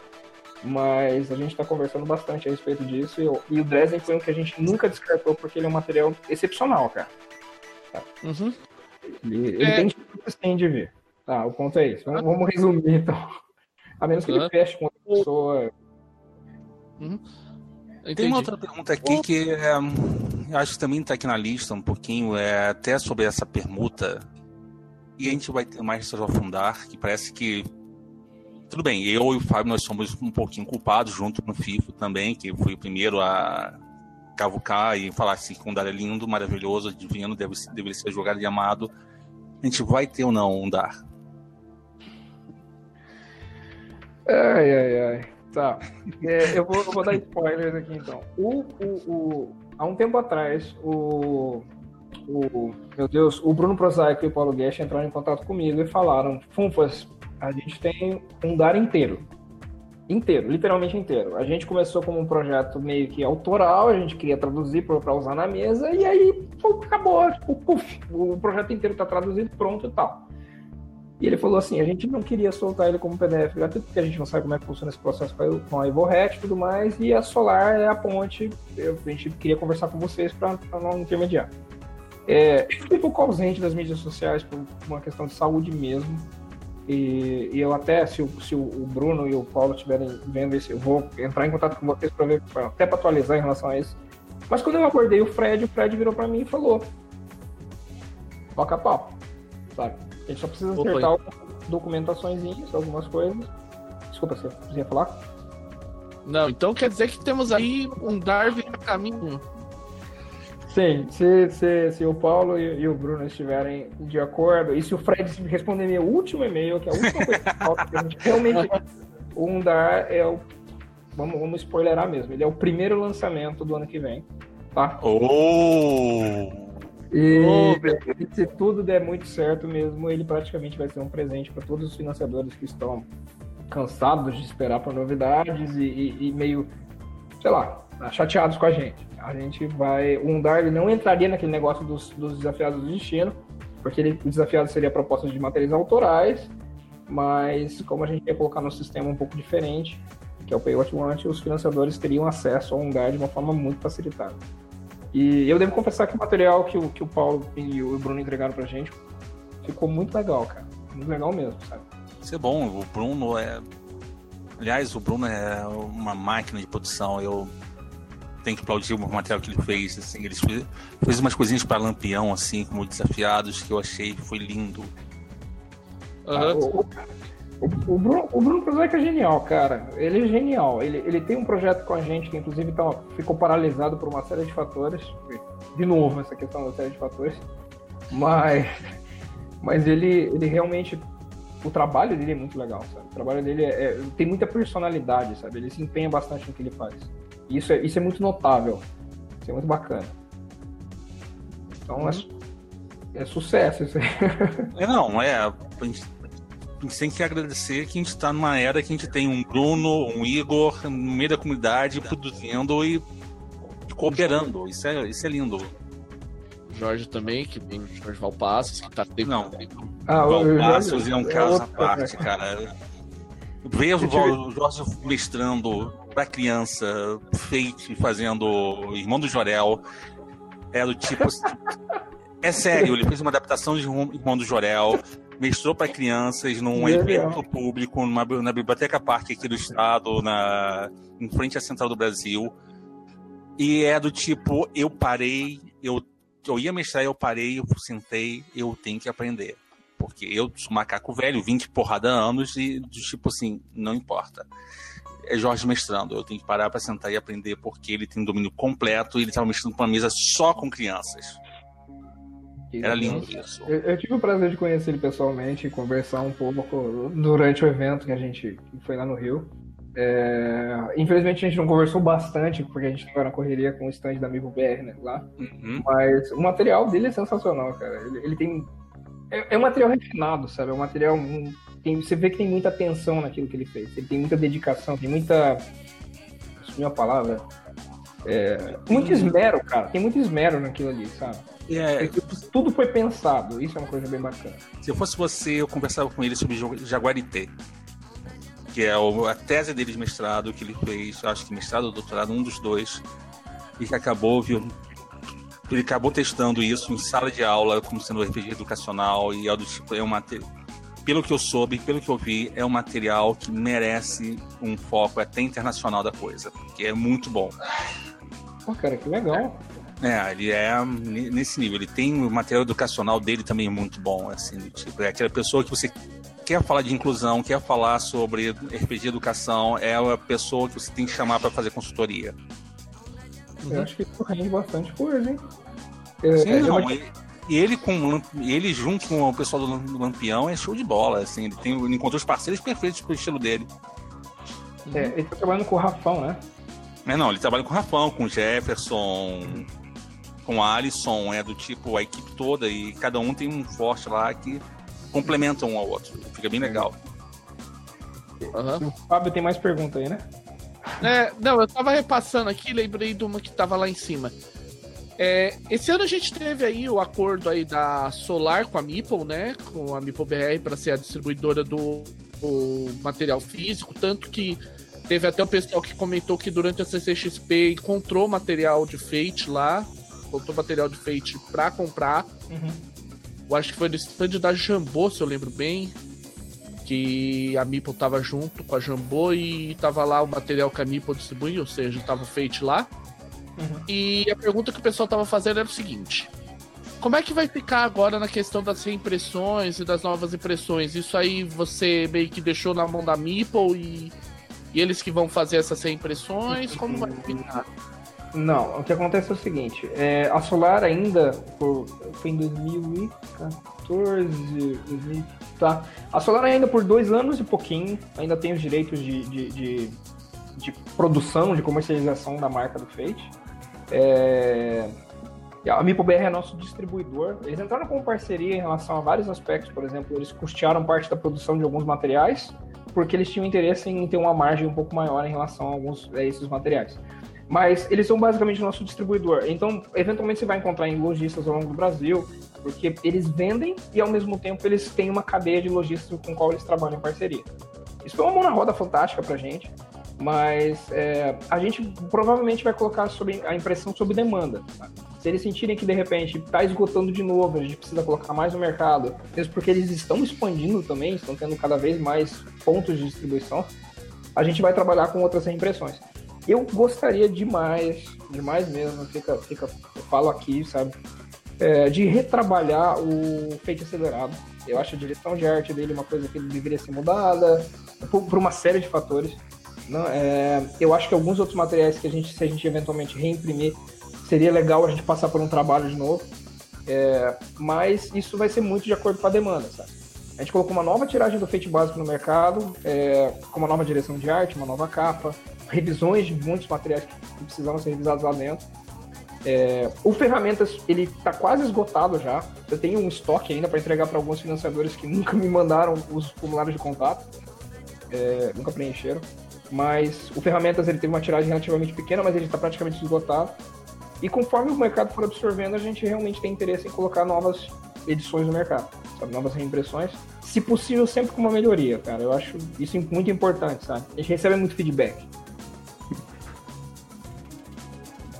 S3: Mas a gente está conversando bastante a respeito disso. E, e, o Dresden foi um que a gente nunca descartou porque ele é um material excepcional, cara. Tá? Uhum. Ele, ele é... tem sim de vir. Tá, o ponto é isso. Vamos, vamos resumir então. A menos que uhum. ele feche com outra pessoa.
S2: Uhum. Tem uma outra pergunta aqui que é, eu acho que também está aqui na lista um pouquinho, é até sobre essa permuta. E a gente vai ter mais de afundar, que parece que tudo bem, eu e o Fábio nós somos um pouquinho culpados junto no FIFO também, que fui o primeiro a cavucar e falar assim que um dar é lindo, maravilhoso, divino, deve, deve ser jogado e amado. A gente vai ter ou não um dar?
S3: Ai, ai, ai. Tá. É, eu, vou, eu, vou, dar spoilers aqui então. O, o, o, há um tempo atrás, o, o. Meu Deus, o Bruno Prosaico e o Paulo Guest entraram em contato comigo e falaram: Funfas, a gente tem um dar inteiro. Inteiro, literalmente inteiro. A gente começou como um projeto meio que autoral, a gente queria traduzir para usar na mesa, e aí acabou, tipo, puf, o projeto inteiro está traduzido, pronto e tal. E ele falou assim: a gente não queria soltar ele como PDF gratuito, porque a gente não sabe como é que funciona esse processo com a EvoRet e tudo mais, e a Solar é a ponte. Eu, a gente queria conversar com vocês para não intermediar. É, um pouco ausente das mídias sociais por uma questão de saúde mesmo. E, e, eu até, se o, se o Bruno e o Paulo estiverem vendo isso, eu vou entrar em contato com vocês para ver, até para atualizar em relação a isso. Mas quando eu abordei o Fred, o Fred virou para mim e falou: toca pau, sabe? A gente só precisa acertar algumas documentações, algumas coisas. Desculpa, você ia falar?
S1: Não, então quer dizer que temos aí um Darwin a caminho
S3: Sim, se, se, se o Paulo e, e, o Bruno estiverem de acordo, e se o Fred responder meu último e-mail, que é a última coisa que falta, que a gente realmente. O Undar é o. Vamos, vamos spoilerar mesmo. Ele é o primeiro lançamento do ano que vem. Tá?
S2: Oh!
S3: E oh, se tudo der muito certo mesmo, ele praticamente vai ser um presente para todos os financiadores que estão cansados de esperar por novidades e, e, e meio, sei lá, chateados com a gente. A gente vai. Undar ele não entraria naquele negócio dos, dos desafiados do destino, porque ele, o desafiado seria proposta de materiais autorais, mas como a gente ia colocar no sistema um pouco diferente, que é o Pay What Want, os financiadores teriam acesso ao Undar de uma forma muito facilitada. E eu devo confessar que o material que o, que o Paulo e o Bruno entregaram pra gente ficou muito legal, cara. Muito legal mesmo, sabe?
S2: Isso é bom. O Bruno é. Aliás, o Bruno é uma máquina de produção. Eu tenho que aplaudir o material que ele fez. Assim, ele fez, fez umas coisinhas para Lampião, assim, como desafiados, que eu achei foi lindo.
S3: Uhum. O, Bruno, o Bruno é genial, cara. Ele é genial. Ele, ele tem um projeto com a gente que, inclusive, tá, ficou paralisado por uma série de fatores. De novo, essa questão da série de fatores. Mas, mas ele, ele realmente o trabalho dele é muito legal, sabe? O trabalho dele é, é, tem muita personalidade, sabe? Ele se empenha bastante no que ele faz. E isso é, isso é muito notável. Isso é muito bacana. Então uhum. é, é, sucesso isso aí.
S2: É, não, é. A gente, a gente tem que agradecer que a gente está numa era que a gente tem um Bruno, um Igor no meio da comunidade produzindo e cooperando. Isso é, isso é lindo.
S1: Jorge também, que tem o Jorge Valpassos, que tá
S2: tempo. Não. Ah, Valpassos é um caso à parte, cara. Ver o Jorge mestrando pra criança, Fate fazendo Irmão do Jorel, é do tipo. é sério, ele fez uma adaptação de Irmão do Jorel, mestrou para crianças num evento público, numa, na Biblioteca Parque aqui do estado, na, em frente à Central do Brasil. E é do tipo, eu parei, eu eu ia mestrar, eu parei, eu sentei, eu tenho que aprender. Porque eu sou macaco velho, 20 porrada anos, e do tipo assim, não importa. É Jorge mestrando, eu tenho que parar para sentar e aprender, porque ele tem domínio completo e ele estava mestrando para uma mesa só com crianças. Era lindo isso.
S3: Eu, eu, tive o prazer de conhecer ele pessoalmente e conversar um pouco durante o evento que a gente foi lá no Rio. É, infelizmente a gente não conversou bastante, porque a gente estava na correria com o stand da Amigo BR né, lá. Uhum. Mas o material dele é sensacional, cara. Ele, ele tem. É, é, um material refinado, sabe? É um material. Tem, você vê que tem muita atenção naquilo que ele fez. Ele tem muita dedicação, tem muita. Assumi a palavra. É, muito esmero, cara. Tem muito esmero naquilo ali, sabe? É, tudo foi pensado. Isso é uma coisa bem bacana.
S2: Se eu fosse você, eu conversava com ele sobre Jaguarité que é a tese dele de mestrado que ele fez, acho que mestrado ou doutorado, um dos dois, e que acabou, viu, ele acabou testando isso em sala de aula como sendo RPG educacional e é do tipo, é uma pelo que eu soube, pelo que eu vi, é um material que merece um foco até internacional da coisa, que é muito bom.
S3: Pô, cara, que legal.
S2: É, ele é nesse nível. Ele tem o material educacional dele também muito bom, assim, tipo, é aquela pessoa que você quer falar de inclusão, quer falar sobre RPG educação, é a pessoa que você tem que chamar para fazer consultoria.
S3: Eu acho que isso rende bastante coisa, hein?
S2: Sim, é, não, e, ele com ele junto com o pessoal do Lampião é show de bola, assim, ele, tem, ele encontrou os parceiros perfeitos pro estilo dele.
S3: É, ele tá trabalhando com o Rafão, né?
S2: É, não, ele trabalha com o Rafão, com o Jefferson, com o Alisson, é do tipo a equipe toda e cada um tem um forte lá que complementam um ao outro. Fica bem legal.
S3: Uhum. O Fábio tem mais pergunta aí, né?
S1: É, não, eu tava repassando aqui, lembrei de uma que tava lá em cima. É, esse ano a gente teve aí o acordo aí da Solar com a Meeple, né? Com a Meeple BR para ser a distribuidora do, do, material físico, tanto que teve até o pessoal que comentou que durante a CCXP encontrou material de Fate lá, encontrou material de Fate para comprar. Uhum. Eu acho que foi no stand da Jambô, se eu lembro bem. Que a Meeple tava junto com a Jambô e tava lá o material que a Meeple distribui, ou seja, tava feito lá. Uhum. E a pergunta que o pessoal tava fazendo era o seguinte: Como é que vai ficar agora na questão das reimpressões e das novas impressões? Isso aí você meio que deixou na mão da Meeple e, e eles que vão fazer essas reimpressões? Como vai ficar?
S3: Não, o que acontece é o seguinte, é, a Solar ainda, por, foi em 2014, 2000, tá? A Solar ainda por dois anos e pouquinho, ainda tem os direitos de, de, de, de produção, de comercialização da marca do Fate. É, a MipoBR é nosso distribuidor. Eles entraram com parceria em relação a vários aspectos, por exemplo, eles custearam parte da produção de alguns materiais porque eles tinham interesse em ter uma margem um pouco maior em relação a alguns a esses materiais. Mas eles são basicamente o nosso distribuidor. Então, eventualmente você vai encontrar em lojistas ao longo do Brasil, porque eles vendem e ao mesmo tempo eles têm uma cadeia de lojistas com qual eles trabalham em parceria. Isso foi uma mão na roda fantástica pra gente, mas é, a gente provavelmente vai colocar sobre a impressão sob demanda. Tá? Se eles sentirem que de repente está esgotando de novo, a gente precisa colocar mais no mercado, mesmo porque eles estão expandindo também, estão tendo cada vez mais pontos de distribuição, a gente vai trabalhar com outras reimpressões. Eu gostaria demais, demais mesmo, fica, fica, eu falo aqui, sabe, é, de retrabalhar o feito acelerado. Eu acho a direção de arte dele uma coisa que deveria ser mudada, por, por uma série de fatores. Não, é, eu acho que alguns outros materiais que a gente, se a gente eventualmente reimprimir, seria legal a gente passar por um trabalho de novo. É, mas isso vai ser muito de acordo com a demanda, sabe? A gente colocou uma nova tiragem do Fate básico no mercado, é, com uma nova direção de arte, uma nova capa, revisões de muitos materiais que precisavam ser revisados lá dentro. É, o Ferramentas, ele está quase esgotado já. Eu tenho um estoque ainda para entregar para alguns financiadores que nunca me mandaram os formulários de contato, é, nunca preencheram. Mas o Ferramentas ele teve uma tiragem relativamente pequena, mas ele está praticamente esgotado. E conforme o mercado for absorvendo, a gente realmente tem interesse em colocar novas edições no mercado, sabe? novas reimpressões. Se possível, sempre com uma melhoria, cara. Eu acho isso muito importante, sabe? A gente recebe muito feedback.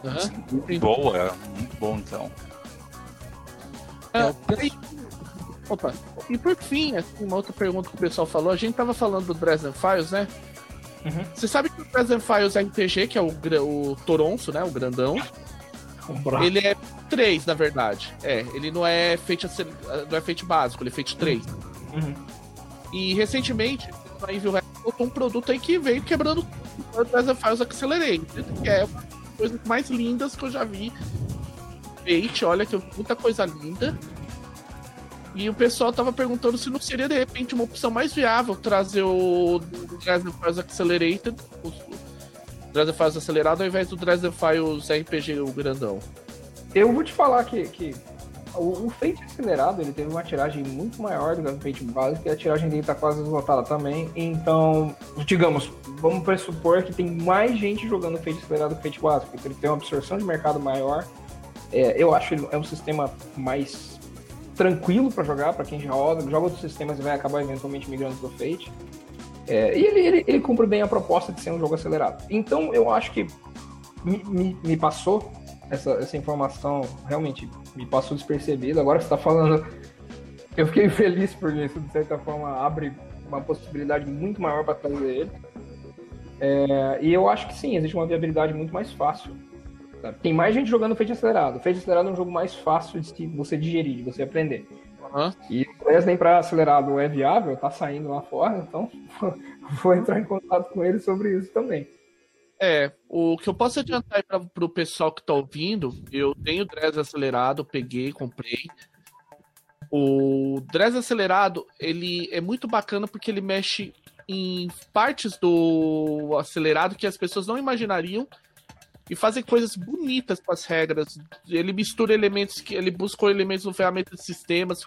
S2: Uhum. Boa, muito bom então.
S1: Ah, e, opa, e por fim, assim, uma outra pergunta que o pessoal falou, a gente tava falando do Dresden Files, né? Uhum. Você sabe que o Dresden Files RPG, que é o, o Toronto, né? O grandão. Ele é 3, na verdade. É, ele não é feito não é feito básico, ele é feito 3. Uhum. E recentemente, a Evil botou um produto aí que veio quebrando o Dresden Files Accelerated, que é coisas mais lindas que eu já vi. Fate, olha que muita coisa linda. E o pessoal tava perguntando se não seria de repente uma opção mais viável trazer o Dresden Files Accelerated, o Dresden Files acelerado, ao invés do Dresden Files RPG, o grandão.
S3: Eu vou te falar que, que o, o Fate acelerado ele teve uma tiragem muito maior do que o Fate básico e a tiragem dele tá quase esgotada também. Então, digamos, vamos pressupor que tem mais gente jogando Fate acelerado que Fate básico, porque ele tem uma absorção de mercado maior. É, eu acho que é um sistema mais tranquilo para jogar, para quem já joga, joga outros sistemas e vai acabar eventualmente migrando pro Fate. É, e ele, ele, ele, cumpre bem a proposta de ser um jogo acelerado. Então eu acho que me, me, me passou essa, essa informação, realmente me passou despercebido. Agora que você está falando, eu fiquei feliz por isso, de certa forma, abre uma possibilidade muito maior para trazer ele. É, e eu acho que sim, existe uma viabilidade muito mais fácil tem mais gente jogando Fate Acelerado. Fate Acelerado é um jogo mais fácil de você digerir, de você aprender. Uhum. E o Dresden para acelerado é viável, tá saindo lá fora, então vou entrar em contato com ele sobre isso também.
S1: É, o que eu posso adiantar para o pessoal que está ouvindo, eu tenho o acelerado, peguei, comprei. O Dresden acelerado, ele é muito bacana porque ele mexe em partes do acelerado que as pessoas não imaginariam e fazer coisas bonitas com as regras. Ele mistura elementos que ele buscou elementos no ferramenta de sistemas,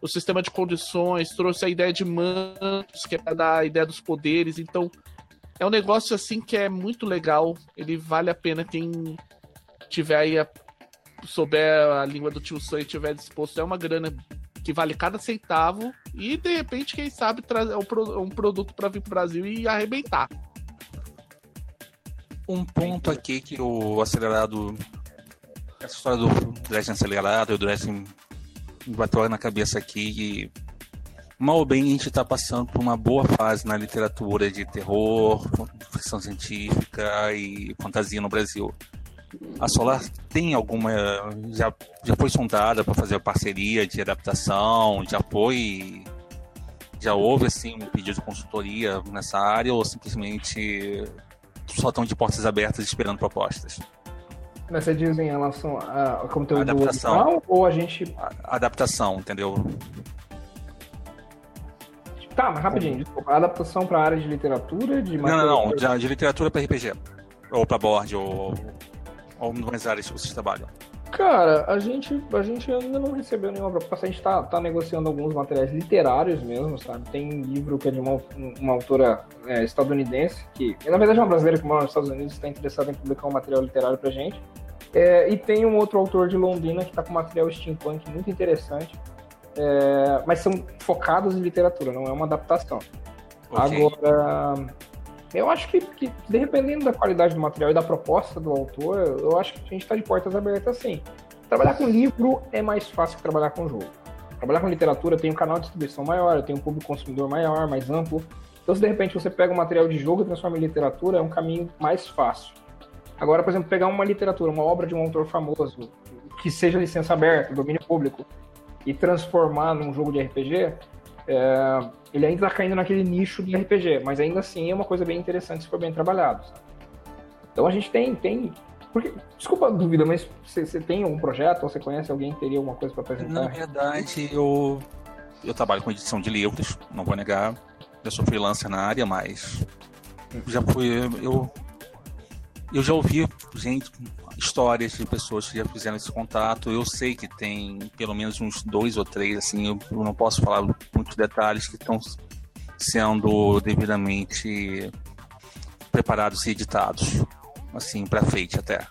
S1: o sistema de condições, trouxe a ideia de mantos, que é para dar a ideia dos poderes. Então, é um negócio assim que é muito legal. Ele vale a pena quem tiver aí a, souber a língua do tio Sam e tiver disposto. É uma grana que vale cada centavo e de repente, quem sabe, trazer um, um produto para vir para o Brasil e arrebentar.
S2: Um ponto aqui que o acelerado. Essa história do dressing acelerado, o dressing bateu na cabeça aqui e mal ou bem a gente está passando por uma boa fase na literatura de terror, ficção científica e fantasia no Brasil. A Solar tem alguma. Já, já foi sondada para fazer parceria de adaptação? Já foi. Já houve assim um pedido de consultoria nessa área ou simplesmente só estão de portas abertas esperando propostas.
S3: Mas você diz em relação a conteúdo adaptação, original, ou a gente.
S2: A, adaptação, entendeu?
S3: Tá, mas rapidinho, desculpa. Adaptação para a área de literatura? De
S2: não, não, não. De, de literatura para RPG. Ou para board, ou, ou nas áreas que vocês trabalham.
S3: Cara, a gente, a gente ainda não recebeu nenhuma proposta. A gente tá, tá negociando alguns materiais literários mesmo, sabe? Tem um livro que é de uma, uma autora é, estadunidense, que na verdade é uma brasileira que mora nos Estados Unidos está interessada em publicar um material literário pra gente. É, e tem um outro autor de Londrina que está com material steampunk muito interessante, é, mas são focados em literatura, não é uma adaptação. Okay. Agora, eu acho que, que, dependendo da qualidade do material e da proposta do autor, eu acho que a gente está de portas abertas sim. Trabalhar com livro é mais fácil que trabalhar com jogo. Trabalhar com literatura tem um canal de distribuição maior, eu tenho um público consumidor maior, mais amplo. Então, se de repente você pega um material de jogo e transforma em literatura, é um caminho mais fácil. Agora, por exemplo, pegar uma literatura, uma obra de um autor famoso, que seja licença aberta, domínio público, e transformar num jogo de RPG, é, ele ainda está caindo naquele nicho de RPG, mas ainda assim é uma coisa bem interessante se for bem trabalhado. Sabe? Então a gente tem, tem porque, desculpa a dúvida, mas você, tem algum projeto ou você conhece alguém que teria alguma coisa para apresentar?
S2: Na verdade, eu, eu trabalho com edição de livros, não vou negar. Eu sou freelancer na área, mas já fui. Eu, eu já ouvi gente, histórias de pessoas que já fizeram esse contato. Eu sei que tem pelo menos uns dois ou três, assim, eu, não posso falar muitos detalhes que estão sendo devidamente preparados e editados, assim, para Fate até.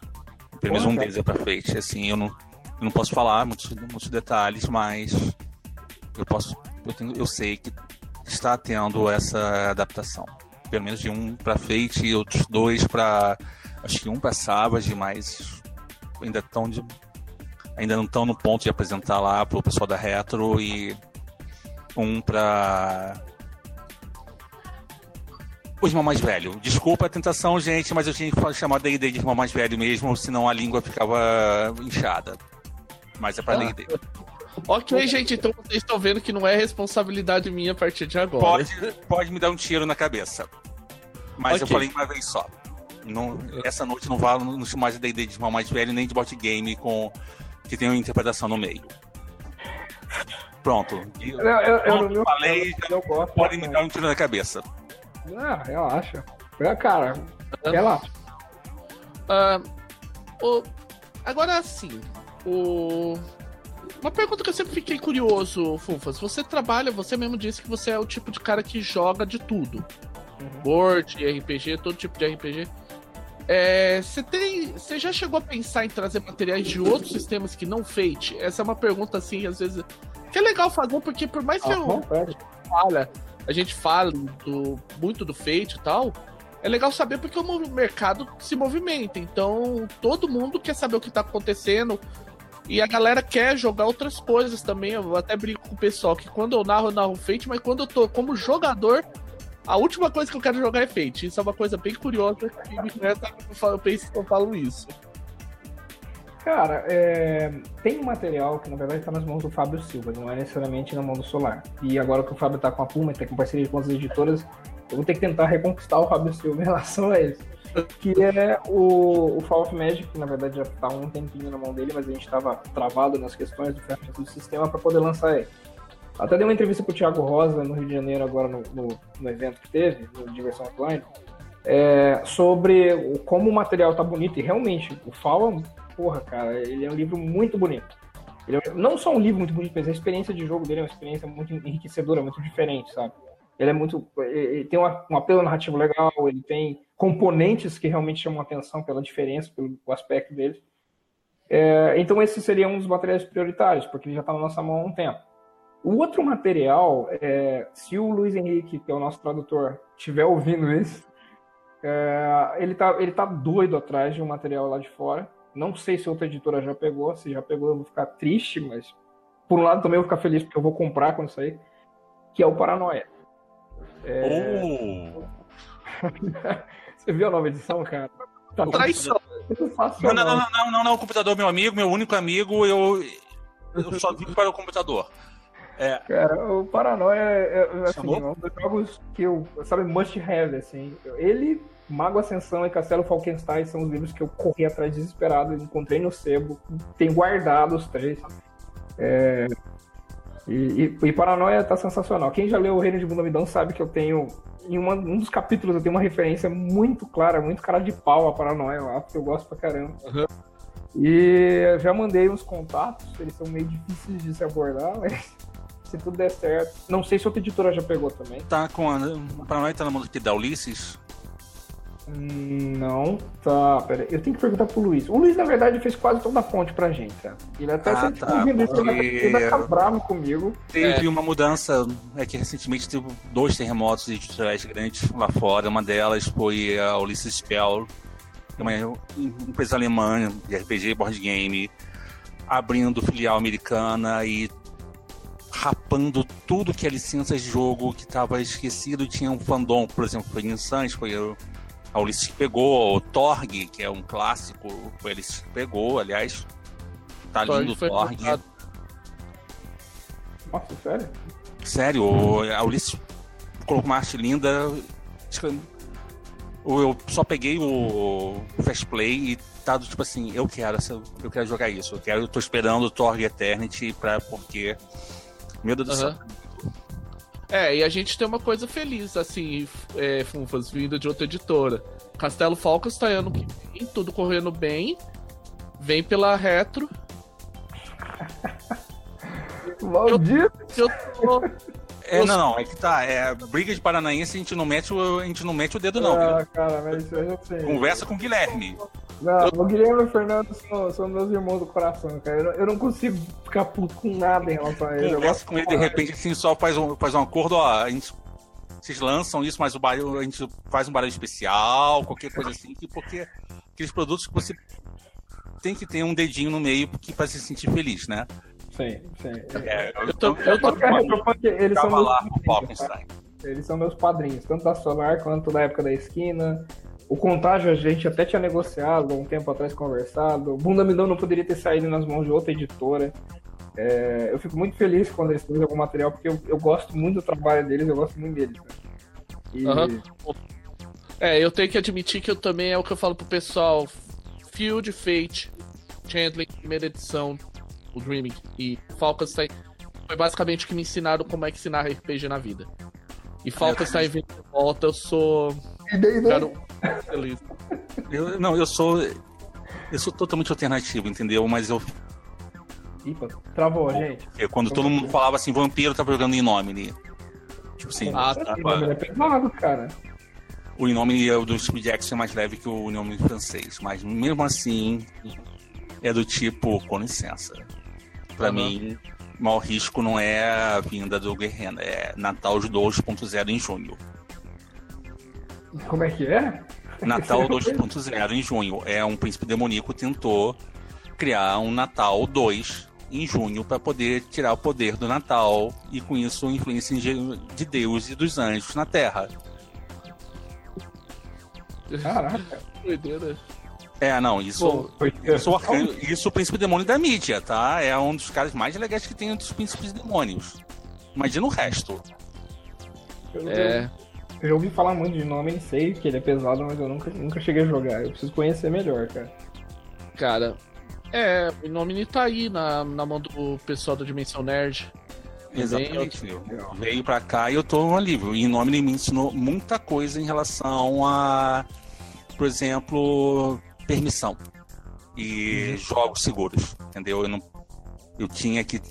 S2: Pelo menos um deles é para Fate, assim, eu não, eu não posso falar muitos, muitos detalhes, mas eu posso, eu, tenho, eu sei que está tendo essa adaptação. Pelo menos de um para Fate e outros dois para acho que um para Savage, mas ainda estão de, ainda não estão no ponto de apresentar lá pro pessoal da Retro e um para o irmão mais velho. Desculpa a tentação, gente, mas eu tinha que chamar D&D de irmão mais velho mesmo, senão a língua ficava inchada. Mas é para ah. D&D.
S1: Ok, gente, então vocês estão vendo que não é responsabilidade minha a partir de agora.
S2: Pode, pode me dar um tiro na cabeça. Mas okay. eu falei uma vez só. Não, essa noite não vale não chamo mais de D&D de irmão mais velho, nem de bot game com, que tem uma interpretação no meio. Pronto. Eu, eu, eu, eu falei, eu gosto, pode me dar um tiro na cabeça.
S3: Ah, relaxa. Cara, relaxa.
S1: Uh, o, agora sim, o... Uma pergunta que eu sempre fiquei curioso, Fufas. Você trabalha, você mesmo disse que você é o tipo de cara que joga de tudo. Uhum. Board, RPG, todo tipo de RPG. É, você tem. Você já chegou a pensar em trazer materiais de outros sistemas que não Fate? Essa é uma pergunta assim, às vezes. Que é legal fazer, porque por mais que ah, eu fala, a gente fale do, muito do Fate e tal, é legal saber porque o mercado se movimenta. Então, todo mundo quer saber o que tá acontecendo. E a galera quer jogar outras coisas também. Eu até brinco com o pessoal que quando eu narro, eu narro Fate, mas quando eu tô como jogador, a última coisa que eu quero jogar é Fate. Isso é uma coisa bem curiosa que me conhece, eu penso que eu falo isso.
S3: Cara, é... tem um material que na verdade está nas mãos do Fábio Silva, não é necessariamente na mão do Solar. E agora que o Fábio está com a Puma, está com parceria com as editoras, eu vou ter que tentar reconquistar o Fábio Silva em relação a isso. Que é o, o Fall of Magic, que na verdade já está um tempinho na mão dele, mas a gente estava travado nas questões do do sistema para poder lançar ele. Até dei uma entrevista pro Thiago Rosa no Rio de Janeiro, agora no, no, no evento que teve, no Diversão Offline, é, sobre o, como o material tá bonito. E realmente, o Fala, porra, cara, ele é um livro muito bonito. Ele é, não só um livro muito bonito, mas a experiência de jogo dele é uma experiência muito enriquecedora, muito diferente, sabe? Ele é muito. Ele tem uma, um apelo narrativo legal, ele tem componentes que realmente chamam atenção pela diferença, pelo aspecto dele. É, então, esse seria um dos materiais prioritários, porque ele já está na nossa mão há um tempo. O outro material, é, se o Luiz Henrique, que é o nosso tradutor, estiver ouvindo isso, é, ele, tá, ele tá doido atrás de um material lá de fora. Não sei se outra editora já pegou. Se já pegou, eu vou ficar triste, mas por um lado também eu vou ficar feliz porque eu vou comprar quando sair. Que é o Paranoia.
S2: É... Oh.
S3: Você viu a nova edição, cara?
S2: Tá Traição. Não, não, não, não, não, não, o computador é meu amigo, meu único amigo, eu, eu só vivo para o computador.
S3: É. Cara, o Paranoia é, é, assim, é um dos jogos que eu, sabe, must have, assim. Ele, Mago Ascensão e Castelo Falkenstein são os livros que eu corri atrás desesperado, encontrei no sebo, tenho guardado os três. É, e, e, e, Paranoia tá sensacional. Quem já leu O Reino de Bundamidão sabe que eu tenho. Em uma, um dos capítulos eu tenho uma referência muito clara, muito cara de pau a Paranoia lá, porque eu gosto pra caramba. Uhum. E já mandei uns contatos, eles são meio difíceis de se abordar, mas se tudo der certo. Não sei se outra editora já pegou também.
S2: Tá com a. Pra nós tá na mão aqui da Ulisses?
S3: Não, tá. Pera aí. Eu tenho que perguntar pro Luiz. O Luiz, na verdade, fez quase toda a fonte pra gente, cara. Ele até
S2: Ah,
S3: sempre
S2: tá,
S3: tá, ouvindo isso, ele
S2: porque-
S3: ficar bravo comigo.
S2: Teve uma mudança, é que recentemente teve dois terremotos editoriais grandes lá fora. Uma delas foi a Ulysses Spell, que é uma empresa alemã de RPG board game, abrindo filial americana e rapando tudo que é licenças de jogo que estava esquecido. Tinha um fandom, por exemplo, foi Insanes, foi o- a Ulisses que pegou, o Torg, que é um clássico, foi a Ulisses que pegou, aliás. Tá
S1: Torg
S2: lindo o Torg.
S3: Nossa, sério?
S2: Sério, a Ulisses colocou uma arte linda. Eu só peguei o Fast Play e tá tipo assim, eu quero, eu quero jogar isso. Eu quero, eu tô esperando o Torg Eternity pra, porque. Meu Deus do céu.
S1: É, e a gente tem uma coisa feliz, assim, é, Funfas, vindo de outra editora. Castelo Falcons tá ano que vem, tudo correndo bem. Vem pela retro.
S3: Maldito!
S1: Eu tô.
S2: É, não, não, é que tá. É, briga de Paranaense, a gente não mete o, a gente não mete o dedo, não.
S3: Ah, cara, mas isso eu já sei.
S2: Conversa com o Guilherme.
S3: Não, o Guilherme e o Fernando são, são meus irmãos do coração, cara. Eu não, eu não consigo ficar puto com nada em relação a ele. Eu
S2: Conversa
S3: gosto
S2: com ele, de repente, assim, só faz um, faz um acordo, ó, a gente, vocês lançam isso, mas o barulho, a gente faz um barulho especial, qualquer coisa assim, que- porque aqueles produtos que você tem que ter um dedinho no meio para se sentir feliz, né?
S3: Sim, sim.
S2: É,
S1: Eu tô- eu tô-
S3: Retropunk, eles são meus
S2: lá
S3: padrinhos, tá? Eles são meus padrinhos, tanto da Solar quanto da época da esquina. O contágio a gente até tinha negociado um tempo atrás, conversado. O Bunda Milão não poderia ter saído nas mãos de outra editora. É, eu fico muito feliz quando eles trazem algum material, porque eu, eu gosto muito do trabalho deles, eu gosto muito deles. E
S1: Aham. É, eu tenho que admitir que eu também é o que eu falo pro pessoal. Field, Fate, Chandler, primeira edição, o Dreaming e Falkenstein foi basicamente o que me ensinaram como é que ensinar RPG na vida. E Falkenstein vindo de volta, eu sou.
S3: E daí, né?
S1: Feliz.
S2: Eu, não, eu sou. Eu sou totalmente alternativo, entendeu? Mas eu,
S3: Ih, pô, travou, gente.
S2: eu- quando todo mundo falava assim, vampiro, tava jogando Inomine. Tipo assim,
S1: Ah,
S3: Esse
S1: tá.
S3: nome é pesado, cara.
S2: o Inomine é o do Steve Jackson é mais leve que o Inomine francês. Mas mesmo assim, é do tipo, com licença. Pra
S1: Aham.
S2: mim, o maior risco não é a vinda do Guerrero, é Natal de 2.0 em junho.
S3: Como é que é?
S2: Natal 2.0 em junho. É um príncipe demoníaco tentou criar um Natal 2 em junho para poder tirar o poder do Natal e com isso a influência de de Deus e dos anjos na Terra.
S3: Caraca.
S1: Doideira.
S2: É, não, isso.
S3: Foi
S2: Isso, o arcanjo- isso o príncipe demônio da mídia, tá? É um dos caras mais legais que tem entre os príncipes demônios. Imagina o resto.
S3: Eu,
S1: É.
S3: eu já ouvi falar muito de nome, sei que ele é pesado, mas eu nunca, nunca cheguei a jogar. Eu preciso conhecer melhor, cara.
S1: Cara. É, o nome tá aí na, na mão do pessoal da Dimensão Nerd.
S2: Exatamente. Veio pra cá e eu tô um alívio. E nome de me ensinou muita coisa em relação a, por exemplo, permissão e jogos seguros. Entendeu? Eu, não, eu tinha que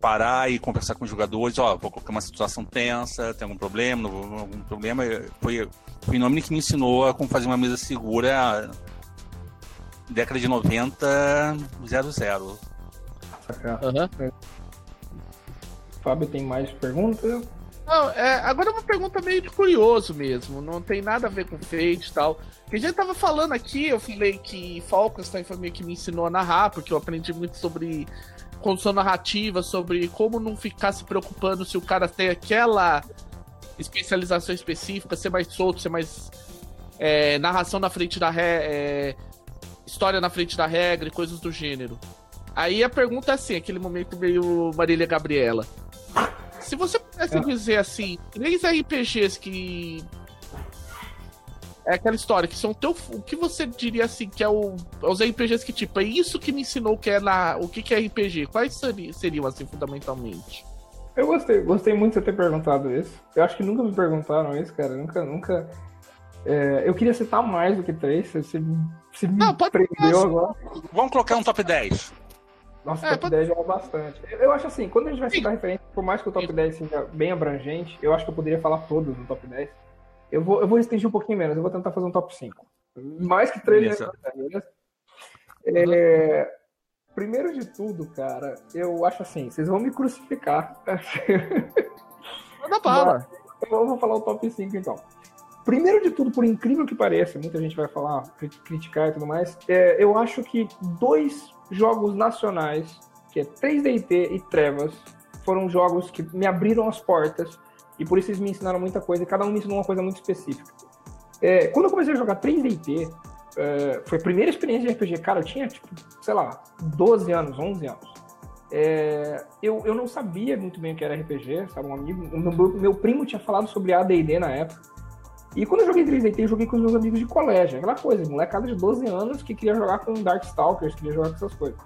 S2: parar e conversar com os jogadores, ó, vou colocar uma situação tensa, tem algum problema, não vou- algum problema. Foi, foi o nome que me ensinou a como fazer uma mesa segura década de 90, 00.
S3: Sacar.
S1: Aham.
S3: Fábio tem mais perguntas?
S1: Não, é, agora é uma pergunta meio de curioso mesmo, não tem nada a ver com Fate e tal. Que a gente tava falando aqui, eu falei que Falkenstein foi meio que me ensinou a narrar, porque eu aprendi muito sobre construção narrativa, sobre como não ficar se preocupando se o cara tem aquela especialização específica, ser mais solto, ser mais é, narração na frente da regra, história na frente da regra e coisas do gênero. Aí a pergunta é assim, aquele momento meio Marília Gabriela. Se você pudesse
S3: Ah.
S1: dizer assim, três RPGs que. É aquela história, que são teu. O que você diria assim, que é o. Os RPGs que, tipo, é isso que me ensinou que é na. O que, que é RPG? Quais seri- seriam, assim, fundamentalmente?
S3: Eu gostei, gostei muito de você ter perguntado isso. Eu acho que nunca me perguntaram isso, cara. Nunca, nunca. É, eu queria citar mais do que três, você, você me não, pode, prendeu agora.
S2: Vamos colocar um top 10.
S3: Nossa, é, top pode... 10 já é bastante. Eu acho assim, quando a gente vai citar referência, por mais que o top 10 seja bem abrangente, eu acho que eu poderia falar todos no top 10. Eu vou, eu vou restringir um pouquinho menos, eu vou tentar fazer um top 5. Mais que 3 já é, é, Primeiro de tudo, cara, eu acho assim, vocês vão me crucificar.
S1: Não para.
S3: Eu vou falar o top 5 então. Primeiro de tudo, por incrível que pareça, muita gente vai falar, criticar e tudo mais, é, eu acho que dois jogos nacionais, que é 3DT e Trevas, foram jogos que me abriram as portas e por isso eles me ensinaram muita coisa e cada um me ensinou uma coisa muito específica. É, quando eu comecei a jogar 3DT, é, foi a primeira experiência de RPG. Cara, eu tinha, tipo, sei lá, 12 anos, 11 anos. É, eu, eu não sabia muito bem o que era RPG, sabe? Um amigo, meu, meu primo tinha falado sobre AD&D na época. E quando eu joguei 3DT, eu joguei com os meus amigos de colégio. Aquela coisa, molecada de 12 anos que queria jogar com Darkstalkers, queria jogar com essas coisas.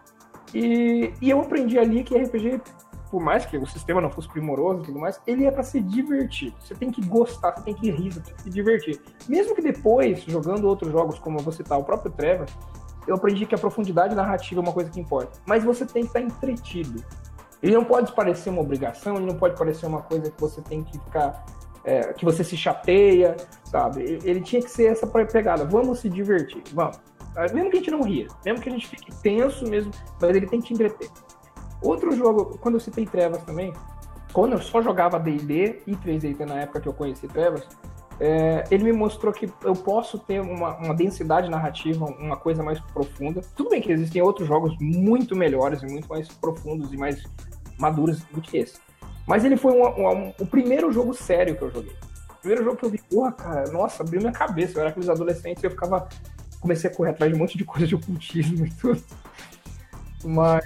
S3: E, e eu aprendi ali que RPG, por mais que o sistema não fosse primoroso e tudo mais, ele é para se divertir. Você tem que gostar, você tem que rir, você tem que se divertir. Mesmo que depois, jogando outros jogos, como você tá, o próprio Trevor, eu aprendi que a profundidade narrativa é uma coisa que importa. Mas você tem que estar entretido. Ele não pode parecer uma obrigação, ele não pode parecer uma coisa que você tem que ficar é, que você se chateia, sabe? Ele tinha que ser essa pegada. Vamos se divertir, vamos. Ah, mesmo que a gente não ria, mesmo que a gente fique tenso mesmo, mas ele tem que te entreter. Outro jogo, quando eu citei Trevas também, quando eu só jogava D&D e 3D na época que eu conheci Trevas, é, ele me mostrou que eu posso ter uma, uma, densidade narrativa, uma coisa mais profunda. Tudo bem que existem outros jogos muito melhores e muito mais profundos e mais maduros do que esse. Mas ele foi um, um, um, o primeiro jogo sério que eu joguei. O primeiro jogo que eu vi, porra, cara, nossa, abriu minha cabeça. Eu era aqueles adolescentes e eu ficava. Comecei a correr atrás de um monte de coisa de ocultismo e tudo. Mas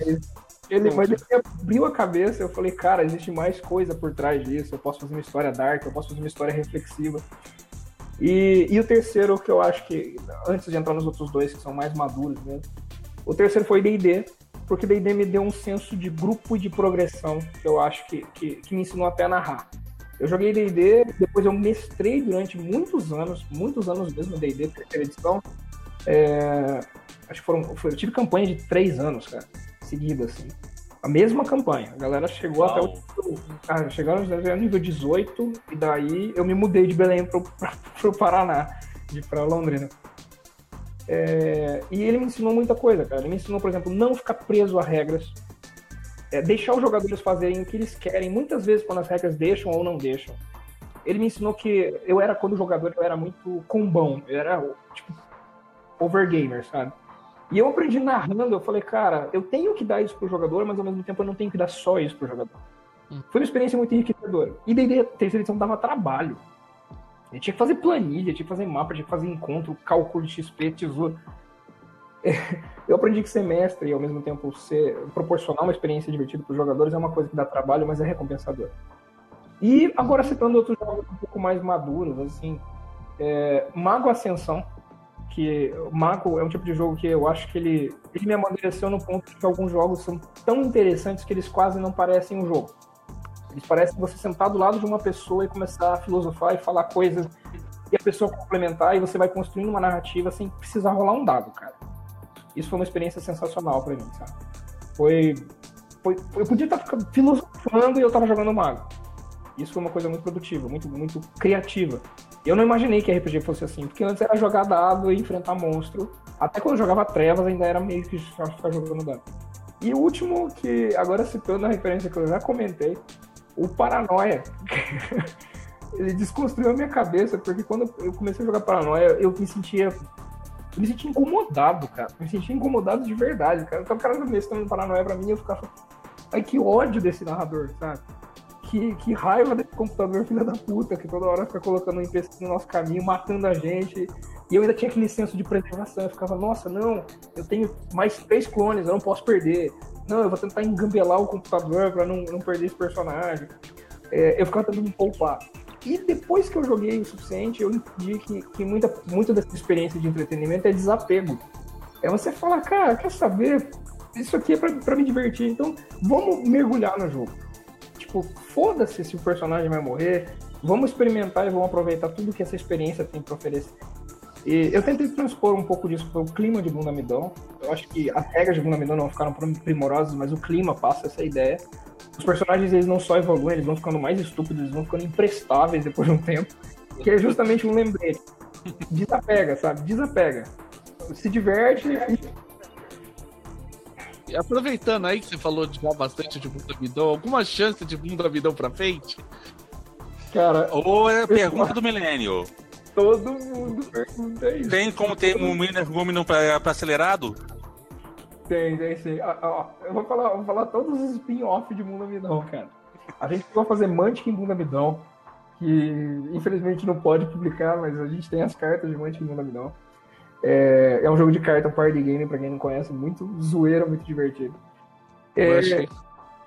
S3: ele, mas ele abriu a cabeça, eu falei, cara, existe mais coisa por trás disso. Eu posso fazer uma história dark, eu posso fazer uma história reflexiva. E, e o terceiro, que eu acho que, antes de entrar nos outros dois, que são mais maduros mesmo, o terceiro foi D&D, porque D&D me deu um senso de grupo e de progressão que eu acho que, que, que me ensinou até a narrar. Eu joguei D&D, depois eu mestrei durante muitos anos, muitos anos mesmo D&D, terceira edição. É, acho que foram, eu tive campanha de três anos, cara, seguida, assim. A mesma campanha. A galera chegou Uau. até o. Ah, chegaram no nível 18, e daí eu me mudei de Belém pro, pra, pro Paraná, de pra Londrina. É, e ele me ensinou muita coisa, cara. Ele me ensinou, por exemplo, não ficar preso a regras, é, deixar os jogadores fazerem o que eles querem, muitas vezes quando as regras deixam ou não deixam. Ele me ensinou que eu era, quando jogador, eu era muito combão, eu era, tipo, overgamer, sabe? E eu aprendi narrando, eu falei, cara, eu tenho que dar isso pro jogador, mas ao mesmo tempo eu não tenho que dar só isso pro jogador. Hum. Foi uma experiência muito enriquecedora. E daí, terceira edição dava trabalho. Ele tinha que fazer planilha, tinha que fazer mapa, tinha que fazer encontro, cálculo de XP, tesouro. Eu aprendi que ser mestre e ao mesmo tempo ser, proporcionar uma experiência divertida para os jogadores é uma coisa que dá trabalho, mas é recompensador. E agora citando outros jogos um pouco mais maduros, assim, é, Mago Ascensão, que Mago é um tipo de jogo que eu acho que ele, ele me amadureceu no ponto de que alguns jogos são tão interessantes que eles quase não parecem um jogo. Eles parecem você sentar do lado de uma pessoa e começar a filosofar e falar coisas e a pessoa complementar e você vai construindo uma narrativa sem precisar rolar um dado, cara. Isso foi uma experiência sensacional para mim, sabe? Foi, foi, eu podia estar filosofando e eu tava jogando mago. Isso foi uma coisa muito produtiva, muito, muito criativa. Eu não imaginei que RPG fosse assim, porque antes era jogar dado e enfrentar monstro. Até quando eu jogava Trevas ainda era meio que ficar jogando dado. E o último, que agora citando a referência que eu já comentei, o Paranoia. ele desconstruiu a minha cabeça, porque quando eu comecei a jogar Paranoia, eu me sentia. Eu me sentia incomodado, cara. Eu me sentia incomodado de verdade, cara. Então o cara mestrando Paranoia pra mim, eu ficava. Ai, que ódio desse narrador, sabe? Que, que raiva desse computador, filha da puta, que toda hora fica colocando um empecilho no nosso caminho, matando a gente. E eu ainda tinha aquele senso de preservação. Eu ficava, nossa, não, eu tenho mais três clones, eu não posso perder não, eu vou tentar engambelar o computador para não, não perder esse personagem. É, eu ficava tentando me poupar. E depois que eu joguei o suficiente, eu entendi que, que muita, muita dessa experiência de entretenimento é desapego. É você falar, cara, quer saber? Isso aqui é pra, pra me divertir, então vamos mergulhar no jogo. Tipo, foda-se se o personagem vai morrer, vamos experimentar e vamos aproveitar tudo que essa experiência tem para oferecer. E eu tentei transpor um pouco disso para o clima de Bunda Midão. Eu acho que as regras de Bunda Midão não ficaram primorosas, mas o clima passa essa ideia. Os personagens eles não só evoluem, eles vão ficando mais estúpidos, eles vão ficando imprestáveis depois de um tempo. Que é justamente um lembrete. Desapega, sabe? Desapega. Se diverte
S1: e aproveitando aí que você falou de já bastante de Bunda Midão, alguma chance de Bunda Midão pra frente?
S2: Cara. Ou é a pergunta do milênio.
S3: Todo mundo pergunta isso.
S2: Tem como ter um mini ergômeno pra, pra acelerado?
S3: Tem, tem sim. Ah, ah, eu vou falar, vou falar todos os spin-off de Bunda Midão, cara. A gente vai fazer Mantic em Bunda Midão, que infelizmente não pode publicar, mas a gente tem as cartas de Mantic em Bunda Midão. É, é um jogo de carta, um party game, pra quem não conhece, muito zoeiro, muito divertido.
S2: É,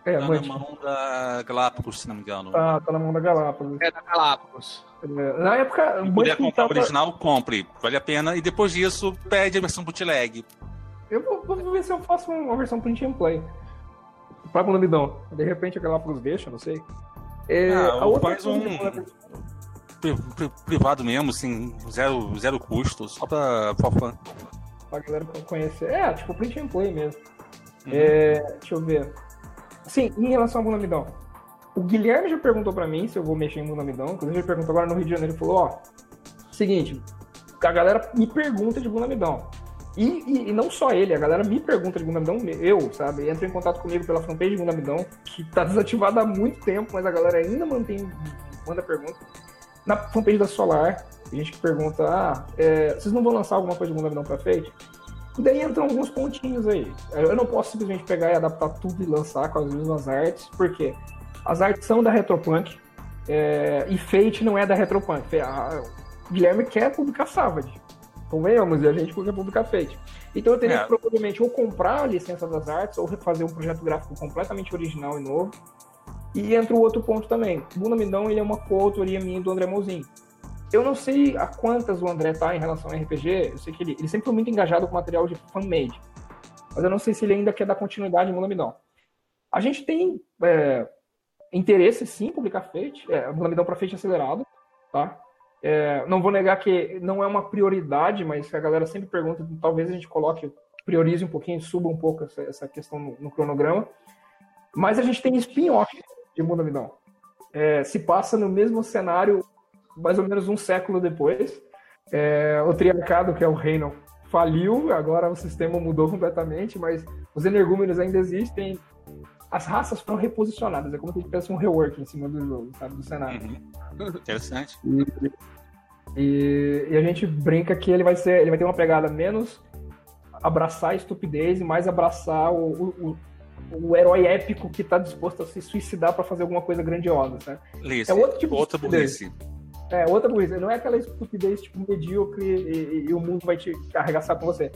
S2: é, tá na mão da Galápagos, se não me engano.
S3: Tá, tá na mão da Galápagos.
S1: É da Galápagos.
S3: É, na época.
S2: Se puder comprar tava... original, compre. Vale a pena. E depois disso, pede a versão bootleg.
S3: Eu vou, vou ver se eu faço uma versão print and play. Pra Bonamidão. De repente a Galápagos deixa, não sei.
S2: É, ah, a outra faz um privado mesmo, assim, zero, zero custo, só pra, pra fã.
S3: Pra galera conhecer. É, tipo print and play mesmo. Uhum. É, deixa eu ver. Sim, em relação ao Bunamidão. O Guilherme já perguntou para mim se eu vou mexer em Bunamidão. Inclusive, ele perguntou agora no Rio de Janeiro. Ele falou: Ó, seguinte, a galera me pergunta de Bunamidão. E, e, e, não só ele, a galera me pergunta de Gundamidão, eu, sabe? Entra em contato comigo pela fanpage de Gundamidão, que tá desativada há muito tempo, mas a galera ainda mantém, manda pergunta. Na fanpage da Solar, a gente pergunta, ah, é, vocês não vão lançar alguma coisa de Gundamidão pra frente? E daí entram alguns pontinhos aí. Eu não posso simplesmente pegar e adaptar tudo e lançar com as mesmas artes, porque as artes são da Retropunk é, e Fate não é da Retropunk. A, Guilherme quer publicar Savage. Convenhamos, e a gente quer publicar Fate. Então eu teria é. que provavelmente ou comprar a licença das artes ou refazer um projeto gráfico completamente original e novo. E entra o outro ponto também. Bunda Mindão ele é uma coautoria minha do André Mozinho. Eu não sei a quantas o André tá em relação ao RPG, eu sei que ele, ele sempre foi muito engajado com material de fan-made, mas eu não sei se ele ainda quer dar continuidade em Mulamidão. A gente tem é, interesse, sim, em publicar Fate, é, Mulamidão para Fate acelerado, tá? É, não vou negar que não é uma prioridade, mas a galera sempre pergunta, talvez a gente coloque, priorize um pouquinho, suba um pouco essa, essa questão no, no, cronograma. Mas a gente tem spin-off de Mulamidão. É, se passa no mesmo cenário mais ou menos um século depois. É, o Triarcado, que é o reino, faliu, agora o sistema mudou completamente, mas os energúmenos ainda existem. As raças foram reposicionadas, é como se tivesse um rework em cima do jogo, sabe, do cenário.
S2: Uhum. Interessante.
S3: E, e, e, a gente brinca que ele vai ser, ele vai ter uma pegada menos abraçar a estupidez e mais abraçar o, o, o, o herói épico que está disposto a se suicidar para fazer alguma coisa grandiosa?
S2: Lice, é outro tipo outra de burrice.
S3: É, outra coisa, não é aquela estupidez, tipo, medíocre e, e, e, o mundo vai te arregaçar com você.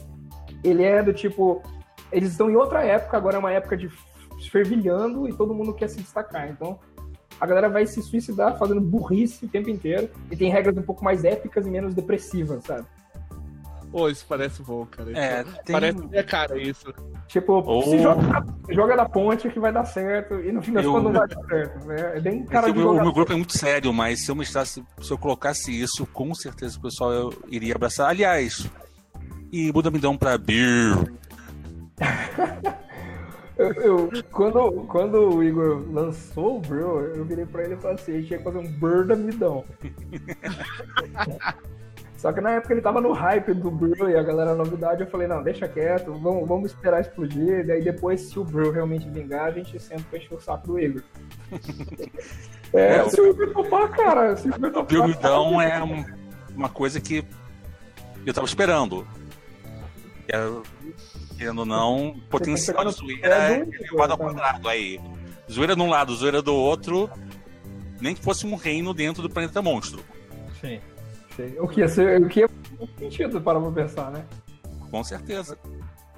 S3: Ele é do tipo. Eles estão em outra época, agora é uma época de fervilhando e todo mundo quer se destacar. Então, a galera vai se suicidar fazendo burrice o tempo inteiro e tem regras um pouco mais épicas e menos depressivas, sabe?
S1: Pô, isso parece bom, cara. É, tem... Parece minha cara isso.
S3: Tipo, oh. se joga, joga da ponte que vai dar certo, e no fim das contas não vai dar certo. Né? É bem cara
S2: de O meu grupo é muito sério, mas se eu mostrasse, se eu colocasse isso, com certeza o pessoal eu iria abraçar. Aliás, e muda me um pra Beer.
S3: eu, eu, quando, quando o Igor lançou o Brew, eu virei pra ele e falei assim: a gente que fazer um Bird Amidão. Só que na época ele tava no hype do Brew e a galera novidade, eu falei, não, deixa quieto, vamos, vamos esperar explodir, daí depois, se o Brew realmente vingar, a gente senta pra encher o saco do Igor. é, é, se o Igor topar, cara, se o Igor topar...
S2: O então é uma coisa que eu tava esperando. Querendo ou não, potencial de zoeira é elevado ao quadrado aí. Zoeira de um lado, zoeira do outro, nem que fosse um reino dentro do planeta monstro.
S3: Sim. O que ia ser, o que ia sentido para pensar, né?
S2: Com certeza.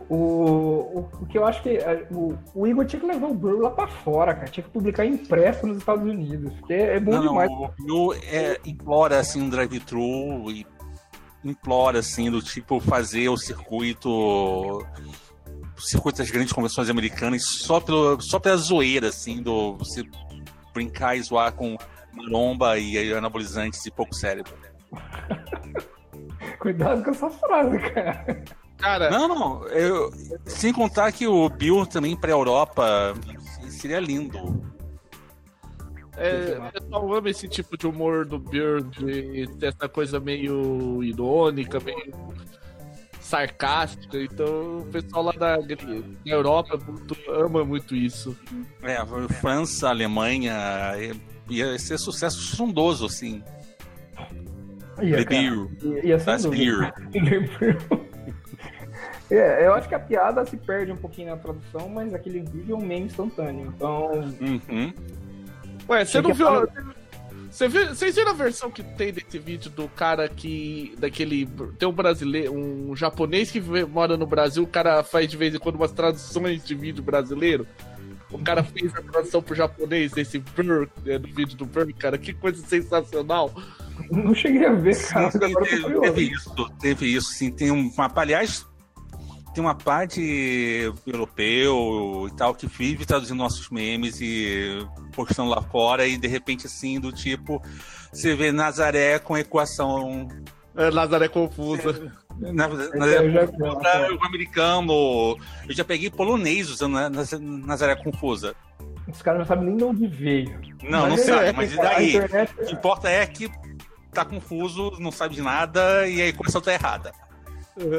S3: O, o, o, que eu acho que é, o, o Igor tinha que levar o Brew lá pra fora, cara. Tinha que publicar impresso nos Estados Unidos. Porque é bom não, demais.
S2: O é, implora assim um drive-thru e implora assim do tipo fazer o circuito o circuito das grandes convenções americanas só pelo só pela zoeira assim do você brincar e zoar com maromba e anabolizantes e pouco cérebro.
S3: Cuidado com essa frase, cara.
S2: Cara. Não, não. Eu, sem contar que o Bill também pra Europa seria lindo.
S1: É, eu amo esse tipo de humor do Bill, de ter essa coisa meio irônica, meio sarcástica. Então o pessoal lá da, da Europa muito, ama muito isso.
S2: É, França, Alemanha, ia ser sucesso estrondoso, assim.
S3: Ia, Beer. Ia, ser Beer. É, eu acho que a piada se perde um pouquinho na tradução, mas aquele vídeo é um meme instantâneo. Então.
S2: Uhum.
S1: Ué, você não viu. Você viu, vocês viram a versão que tem desse vídeo do cara que. daquele. Tem um brasileiro, um japonês que mora no Brasil, o cara faz de vez em quando umas traduções de vídeo brasileiro. O cara fez a tradução pro japonês desse Burr, né, do vídeo do Burr, cara. Que coisa sensacional.
S3: Não cheguei a ver, cara.
S2: Sim, teve, teve, isso, teve isso, sim. Tem uma. Aliás, tem uma parte europeu e tal que vive traduzindo nossos memes e postando lá fora e de repente assim do tipo você vê Nazaré com equação
S1: é, Nazaré confusa
S2: é, Nazaré confusa, o americano eu já peguei polonês usando Nazaré confusa
S3: os caras não sabem nem de onde veio
S2: não, mas não é, sabe, mas e daí? Internet... O que importa é que tá confuso, não sabe de nada e a equação tá errada.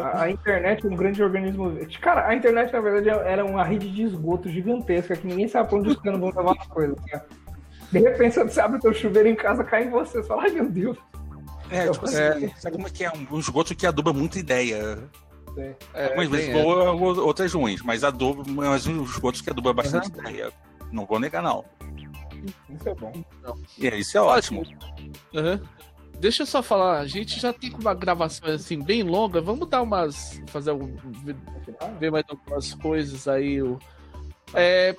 S3: A, a, internet é um grande organismo. Cara, a internet, na verdade, era uma rede de esgoto gigantesca que ninguém sabe pra onde os caras vão levar as coisas. Cara. De repente você abre teu chuveiro em casa, cai em você. Você fala, ai meu Deus.
S2: É, tipo assim, é, sabe como é que é? Um esgoto que aduba muita ideia. É, é, Algumas vezes é. boa, outras ruins, mas aduba, mas uns esgotos que aduba bastante uhum. ideia. Não vou negar, não.
S3: Isso é bom.
S2: E é, isso é ótimo.
S1: Uhum. Deixa eu só falar, a gente já tem uma gravação assim bem longa, vamos dar umas. fazer algum. ver mais algumas coisas aí. É,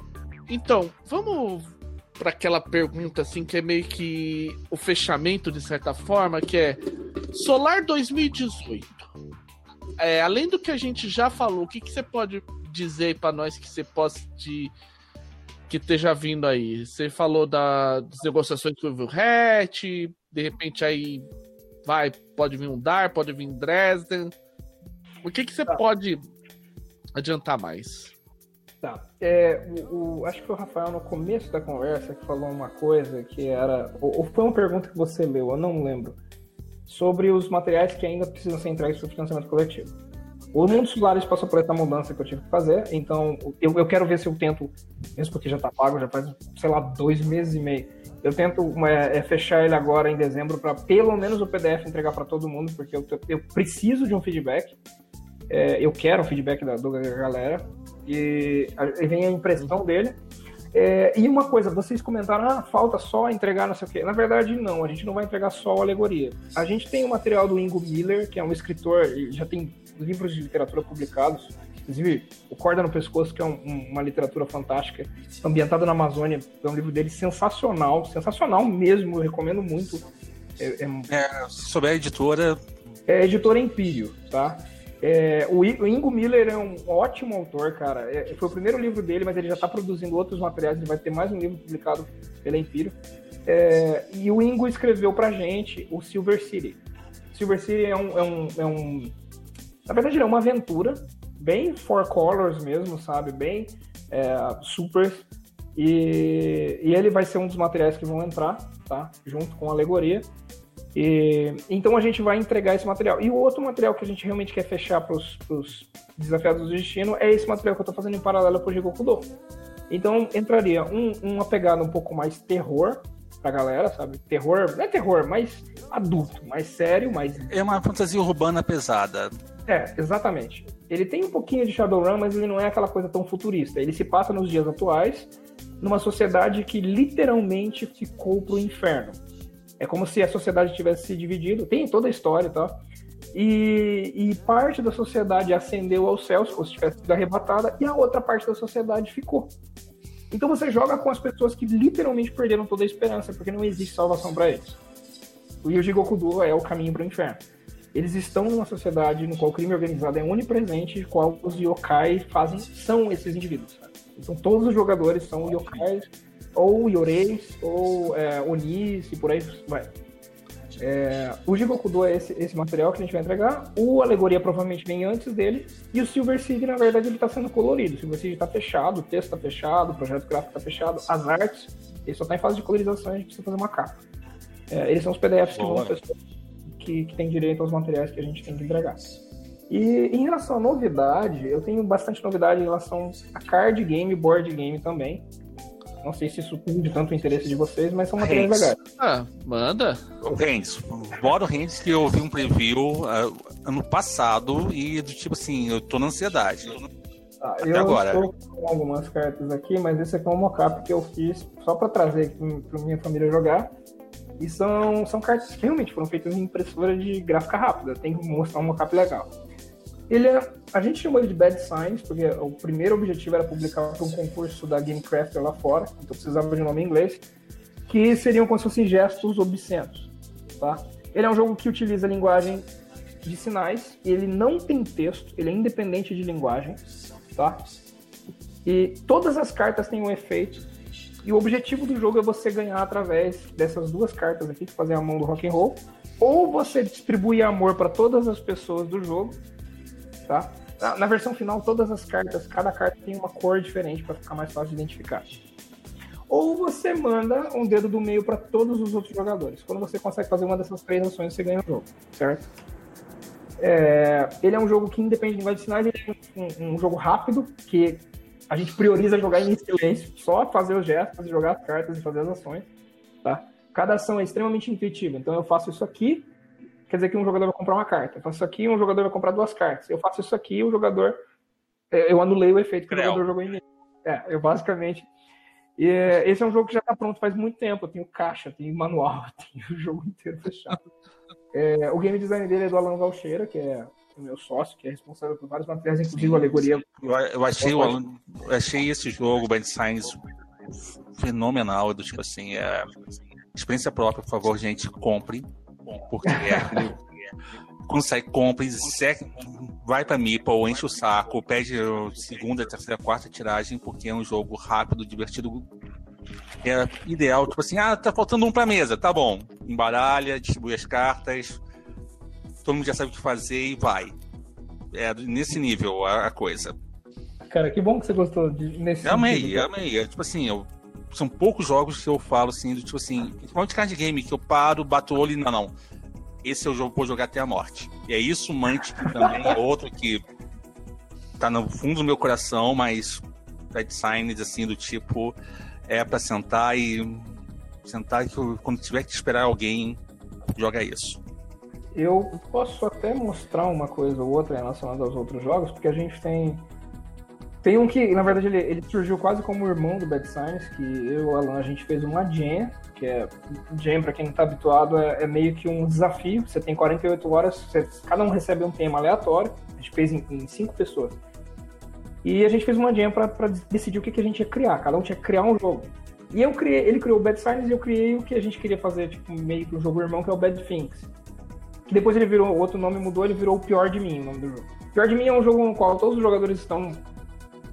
S1: então, vamos para aquela pergunta assim que é meio que o fechamento de certa forma, que é Solar 2018. É, além do que a gente já falou, o que, que você pode dizer para nós que você possa de que esteja vindo aí? Você falou da, das negociações com o Hat, de repente aí vai, pode vir um Dar, pode vir Dresden. O que, que você tá. pode adiantar mais?
S3: Tá. É, o, o, acho que foi o Rafael no começo da conversa que falou uma coisa que era. Ou, ou foi uma pergunta que você leu, eu não lembro. Sobre os materiais que ainda precisam ser entregues para o financiamento coletivo. O mundo Solaris passou por essa mudança que eu tive que fazer, então eu, eu quero ver se eu tento, mesmo porque já está pago, já faz, sei lá, dois meses e meio eu tento é, fechar ele agora em dezembro para pelo menos o PDF entregar para todo mundo, porque eu, eu preciso de um feedback. É, eu quero o feedback da, da galera. E aí vem a impressão dele. É, e uma coisa, vocês comentaram, ah, falta só entregar não sei o quê. Na verdade, não, a gente não vai entregar só a alegoria. A gente tem o material do Ingo Miller, que é um escritor, já tem livros de literatura publicados Inclusive, O Corda no Pescoço, que é um, uma literatura fantástica, ambientada na Amazônia. É um livro dele sensacional, sensacional mesmo, eu recomendo muito.
S2: É, é... é sobre a editora.
S3: É editora Empírio, tá? É, o, Ingo Miller é um ótimo autor, cara. É, foi o primeiro livro dele, mas ele já está produzindo outros materiais. Ele vai ter mais um livro publicado pela Empírio. É, e o Ingo escreveu pra gente o Silver City. Silver City é um, é um, é um na verdade, é uma aventura bem four colors mesmo, sabe? Bem é, super. E, e ele vai ser um dos materiais que vão entrar, tá? Junto com a alegoria. E, então a gente vai entregar esse material. E o outro material que a gente realmente quer fechar para os desafiados do destino é esse material que eu estou fazendo em paralelo para o Jigokudo. Então entraria um, uma pegada um pouco mais terror pra galera, sabe? Terror, não é terror, mais adulto, mais sério, mais.
S2: É uma fantasia urbana pesada.
S3: É, exatamente. Ele tem um pouquinho de Shadowrun, mas ele não é aquela coisa tão futurista. Ele se passa nos dias atuais, numa sociedade que literalmente ficou pro inferno. É como se a sociedade tivesse se dividido, tem toda a história e tá? tal. E, e, parte da sociedade ascendeu aos céus, como se tivesse sido arrebatada, e a outra parte da sociedade ficou. Então você joga com as pessoas que literalmente perderam toda a esperança, porque não existe salvação para eles. O Yuji Gokudo é o caminho para o inferno eles estão numa sociedade no qual o crime organizado é onipresente, e qual os yokai fazem são esses indivíduos. Sabe? Então todos os jogadores são yokais ou Yoreis, ou é, Onis, e por aí vai. É, o Jigokudo é esse, esse material que a gente vai entregar. O Alegoria provavelmente vem antes dele. E o Silver Seed, na verdade, ele está sendo colorido. O Silver Seed está fechado, o texto está fechado, o projeto gráfico está fechado, as artes, ele só está em fase de colorização, a gente precisa fazer uma capa. É, eles são os PDFs que vão que, que tem direito aos materiais que a gente tem que entregar. E em relação à novidade, eu tenho bastante novidade em relação a card game e board game também. Não sei se isso tem de tanto interesse de vocês, mas são materiais legais.
S1: Ah, manda.
S2: O Rendes, bora o Rendes que eu vi um preview uh, ano passado e do tipo assim, eu tô na ansiedade.
S3: Ah, eu agora. estou com algumas cartas aqui, mas esse aqui é um mockup que eu fiz só para trazer aqui para minha família jogar. E são, são cartas que realmente foram feitas em impressora de gráfica rápida. Tem que mostrar um mockup legal. Ele é, a gente chamou ele de Bad Science, porque o primeiro objetivo era publicar um concurso da Gamecrafter lá fora, então precisava de um nome em inglês, que seriam como se fossem gestos obscenos. Tá? Ele é um jogo que utiliza linguagem de sinais, ele não tem texto, ele é independente de linguagem, tá? E todas as cartas têm um efeito, e o objetivo do jogo é você ganhar através dessas duas cartas aqui, que fazem a mão do rock and roll, ou você distribuir amor para todas as pessoas do jogo, tá? Na, versão final, todas as cartas, cada carta tem uma cor diferente para ficar mais fácil de identificar. Ou você manda um dedo do meio para todos os outros jogadores. Quando você consegue fazer uma dessas três ações, você ganha o jogo, certo? É, ele é um jogo que independe de linguagem de sinais, ele é um, um, jogo rápido, que a gente prioriza jogar em silêncio, só fazer os gestos, jogar as cartas e fazer as ações, tá? Cada ação é extremamente intuitiva, então eu faço isso aqui, quer dizer que um jogador vai comprar uma carta. Eu faço isso aqui, um jogador vai comprar duas cartas. Eu faço isso aqui, o jogador. É, eu anulei o efeito que o jogador jogou em mim. É, eu basicamente. E, esse é um jogo que já está pronto faz muito tempo. Eu tenho caixa, tenho manual, tenho o jogo inteiro fechado. É, o game design dele é do Alan Valcheira, que é o meu sócio, que é responsável por vários materiais, inclusive a alegoria.
S2: Eu achei, o Alan, eu achei esse jogo, Bad Science, fenomenal. Do tipo assim, é, experiência própria, por favor, gente, compre porque é, quando sai, compra, vai pra Meeple, enche o saco, pede segunda, terceira, quarta tiragem, porque é um jogo rápido, divertido. É ideal, tipo assim, ah, tá faltando um pra mesa, tá bom. Embaralha, distribui as cartas, todo mundo já sabe o que fazer e vai. É nesse nível a, a coisa.
S3: Cara, que bom que você gostou de, nesse
S2: Amei, sentido. amei. É, tipo assim, eu são poucos jogos que eu falo assim, do tipo assim, principalmente card game, que eu paro, bato o olho e não, não. Esse é o jogo vou jogar até a morte. E é isso, Mantic também é outro que tá no fundo do meu coração, mas Red Signs, assim, do tipo, é para sentar e sentar que quando tiver que esperar alguém, joga isso.
S3: Eu posso até mostrar uma coisa ou outra relacionada aos outros jogos, porque a gente tem tem um que, na verdade, ele, ele surgiu quase como irmão do Bad Science, que eu e o Alan, a gente fez uma jam, que é... Jam, pra quem não tá habituado, é, é, meio que um desafio. Você tem 48 horas, você, cada um recebe um tema aleatório. A gente fez em, em cinco pessoas. E a gente fez uma jam pra, pra decidir o que, que a gente ia criar. Cada um tinha que criar um jogo. E eu criei, ele criou o Bad Science e eu criei o que a gente queria fazer, tipo, meio que um jogo irmão, que é o Bad Things. Que depois ele virou, outro nome mudou, ele virou o Pior de Mim, o nome do jogo. Pior de Mim é um jogo no qual todos os jogadores estão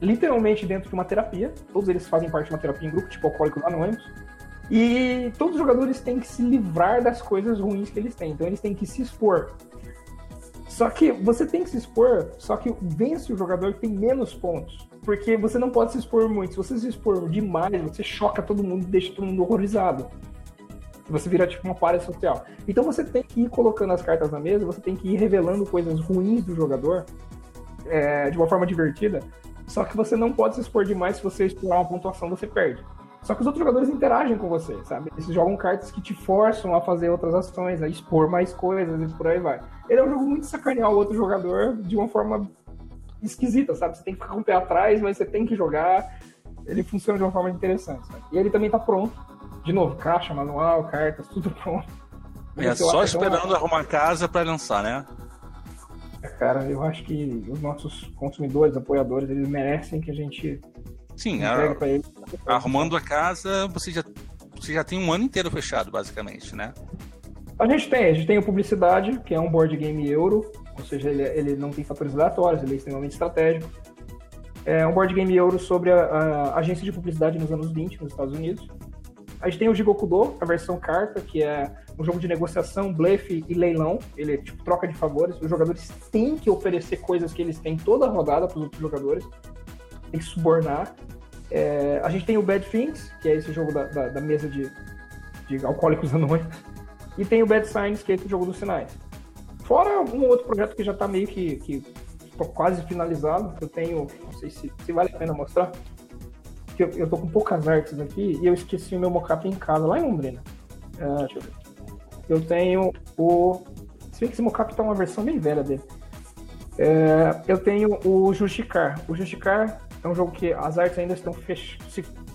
S3: literalmente dentro de uma terapia. Todos eles fazem parte de uma terapia em grupo, tipo Alcoólicos Anônimos. E todos os jogadores têm que se livrar das coisas ruins que eles têm. Então eles têm que se expor. Só que você tem que se expor, só que vence o jogador que tem menos pontos. Porque você não pode se expor muito. Se você se expor demais, você choca todo mundo e deixa todo mundo horrorizado. Você vira tipo uma párea social. Então você tem que ir colocando as cartas na mesa, você tem que ir revelando coisas ruins do jogador é, de uma forma divertida, só que você não pode se expor demais, se você explorar uma pontuação, você perde. Só que os outros jogadores interagem com você, sabe? Eles jogam cartas que te forçam a fazer outras ações, a expor mais coisas e por aí vai. Ele é um jogo muito sacanear o outro jogador de uma forma esquisita, sabe? Você tem que ficar com o pé atrás, mas você tem que jogar. Ele funciona de uma forma interessante, sabe? E ele também tá pronto. De novo, caixa, manual, cartas, tudo pronto.
S2: É só esperando arrumar casa para lançar, né?
S3: Cara, eu acho que os nossos consumidores, apoiadores, eles merecem que a gente
S2: Sim, a, arrumando a casa, você já, você já tem um ano inteiro fechado, basicamente, né?
S3: A gente tem, a gente tem o Publicidade, que é um board game euro, ou seja, ele, ele não tem fatores aleatórios, ele é extremamente estratégico. É um board game euro sobre a, a agência de publicidade nos anos 20 nos Estados Unidos. A gente tem o Jigokudo, a versão carta, que é um jogo de negociação, blefe e leilão. Ele é tipo troca de favores. Os jogadores têm que oferecer coisas que eles têm toda a rodada para os outros jogadores. Tem que subornar. É, a gente tem o Bad Things, que é esse jogo da, da, da mesa de, de alcoólicos anônimos. E tem o Bad Signs, que é esse jogo dos sinais. Fora um outro projeto que já está meio que, que quase finalizado. Eu tenho, não sei se, se vale a pena mostrar, que eu, eu tô com poucas artes aqui e eu esqueci o meu mocap em casa, lá em Londrina. Uh, deixa eu ver. Eu tenho o. Se bem que esse mocap tá uma versão bem velha dele. É, eu tenho o Justicar. O Justicar é um jogo que as artes ainda estão fech...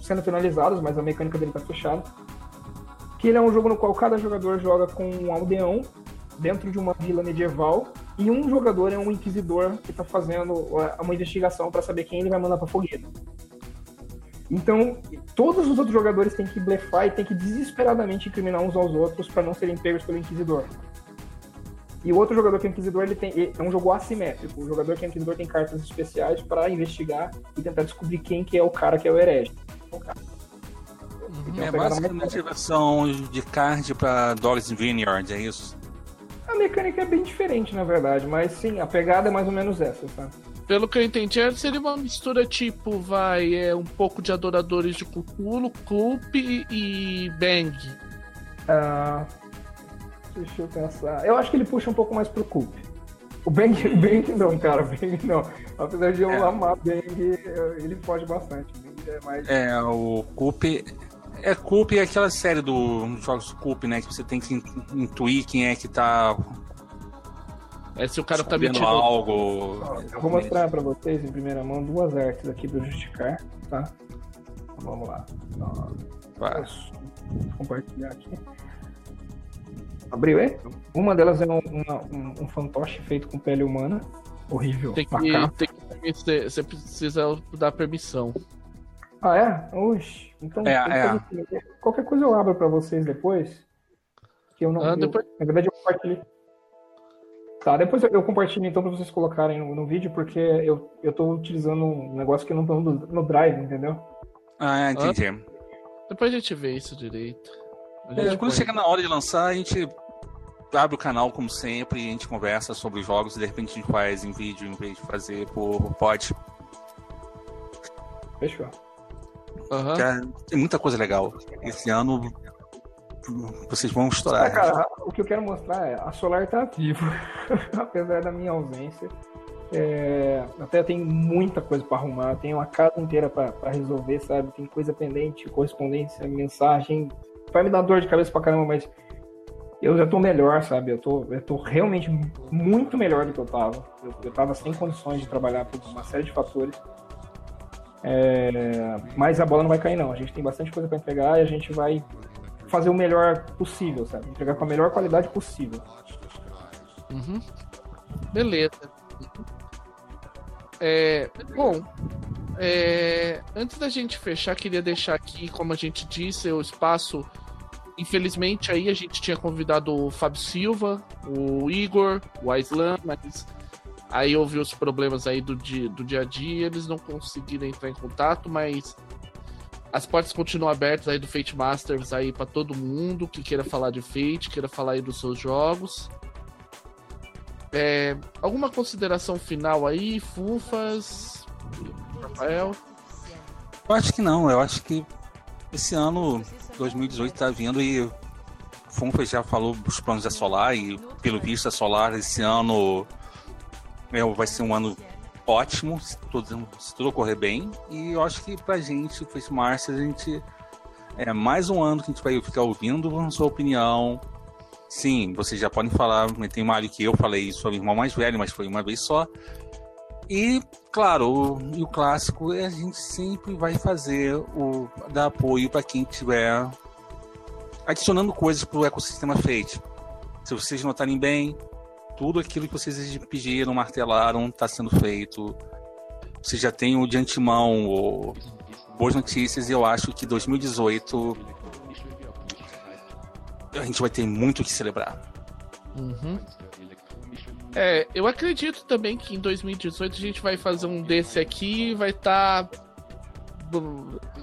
S3: sendo finalizadas, mas a mecânica dele está fechada. Que ele é um jogo no qual cada jogador joga com um aldeão dentro de uma vila medieval e um jogador é um inquisidor que está fazendo uma investigação para saber quem ele vai mandar para fogueira. Então, todos os outros jogadores têm que blefar e têm que desesperadamente incriminar uns aos outros para não serem pegos pelo Inquisidor. E o outro jogador que é Inquisidor, ele tem, é um jogo assimétrico. O jogador que é Inquisidor tem cartas especiais para investigar e tentar descobrir quem que é o cara que é o herege.
S2: Uhum, é basicamente a versão de card para Dogs Vineyard, é isso?
S3: A mecânica é bem diferente, na verdade, mas sim, a pegada é mais ou menos essa, sabe?
S1: Pelo que eu entendi, seria uma mistura tipo, vai, é um pouco de adoradores de Cthulhu, Club e Bang.
S3: Ah, deixa eu pensar. Eu acho que ele puxa um pouco mais pro Club. O Bang, o Bang não, cara, o Bang não. Apesar de eu é. amar Bang, ele foge bastante.
S2: É, mais... é, o Coop é Coop é aquela série dos jogos Coop, né? Que você tem que intuir quem é que tá
S1: é se o cara tá
S2: mentindo algo.
S3: eu vou mostrar para vocês em primeira mão duas artes aqui do Justicar, tá? Vamos lá. Vai. compartilhar aqui. Abriu, é? Uma delas é um, uma, um, um fantoche feito com pele humana. Horrível.
S1: Tem que, tem que você precisa dar permissão.
S3: Ah, é? Oxi. Então, é, é. qualquer coisa eu abro para vocês depois. Que eu não. Ah, depois... eu, na verdade, eu compartilhei. Tá, depois eu compartilho então para vocês colocarem no, no, vídeo, porque eu, eu tô utilizando um negócio que não tô no, no Drive, entendeu?
S2: Ah, entendi. Ah,
S1: depois a gente vê isso direito.
S2: É, quando chegar na hora de lançar, a gente abre o canal como sempre e a gente conversa sobre os jogos e de repente a gente faz em vídeo em vez de fazer por pod.
S3: Fechou.
S2: Uhum. Tem muita coisa legal. Esse ano vocês vão estourar.
S3: cara, o que eu quero mostrar é a Solar tá ativa, apesar da minha ausência. É, até tem muita coisa para arrumar, tem uma casa inteira para resolver, sabe? Tem coisa pendente, correspondência, mensagem. Vai me dar dor de cabeça pra caramba, mas eu já tô melhor, sabe? Eu tô, eu tô realmente muito melhor do que eu tava. Eu, eu tava sem condições de trabalhar por uma série de fatores. É, mas a bola não vai cair, não. A gente tem bastante coisa para entregar e a gente vai fazer o melhor possível, sabe? Entregar com a melhor qualidade possível.
S1: Uhum. Beleza. É, bom, é, antes da gente fechar, queria deixar aqui, como a gente disse, o espaço. Infelizmente, aí a gente tinha convidado o Fábio Silva, o Igor, o Aislan, mas aí houve os problemas aí do dia, do dia a dia, eles não conseguiram entrar em contato, mas as portas continuam abertas aí do Fate Masters aí para todo mundo que queira falar de Fate, queira falar aí dos seus jogos. É, alguma consideração final aí, Fufas, Rafael?
S2: Eu acho que não, eu acho que esse ano 2018 tá vindo e o Funfas já falou dos planos da Solar e pelo visto a Solar esse ano é, vai ser um ano ótimo, se tudo, se tudo bem. E eu acho que pra gente, o Face Masters, a gente. É mais um ano que a gente vai ficar ouvindo a sua opinião. Sim, vocês já podem falar, tem Mário que eu falei isso, sou irmão mais velho, mas foi uma vez só. E, claro, o, e o clássico, a gente sempre vai fazer o dar apoio para quem tiver adicionando coisas para o ecossistema Fate. Se vocês notarem bem, tudo aquilo que vocês pediram, martelaram, está sendo feito. Vocês já têm o de antemão o, boas notícias e eu acho que 2018 a gente vai ter muito o que celebrar.
S1: Uhum. É, eu acredito também que em 2018 a gente vai fazer um desse aqui e vai estar tá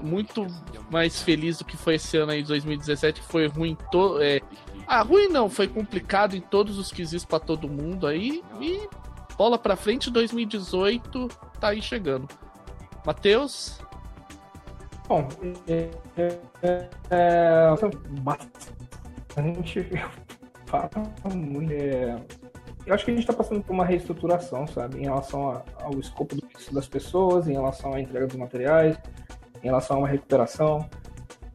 S1: muito mais feliz do que foi esse ano aí, 2017, que foi ruim todo. É... Ah, ruim não, foi complicado em todos os quesitos para todo mundo aí. E bola pra frente, 2018 tá aí chegando. Matheus?
S3: Bom, é, é, é, bastante. É, eu acho que a gente está passando por uma reestruturação, sabe, em relação ao escopo do, das pessoas, em relação à entrega dos materiais, em relação a uma recuperação.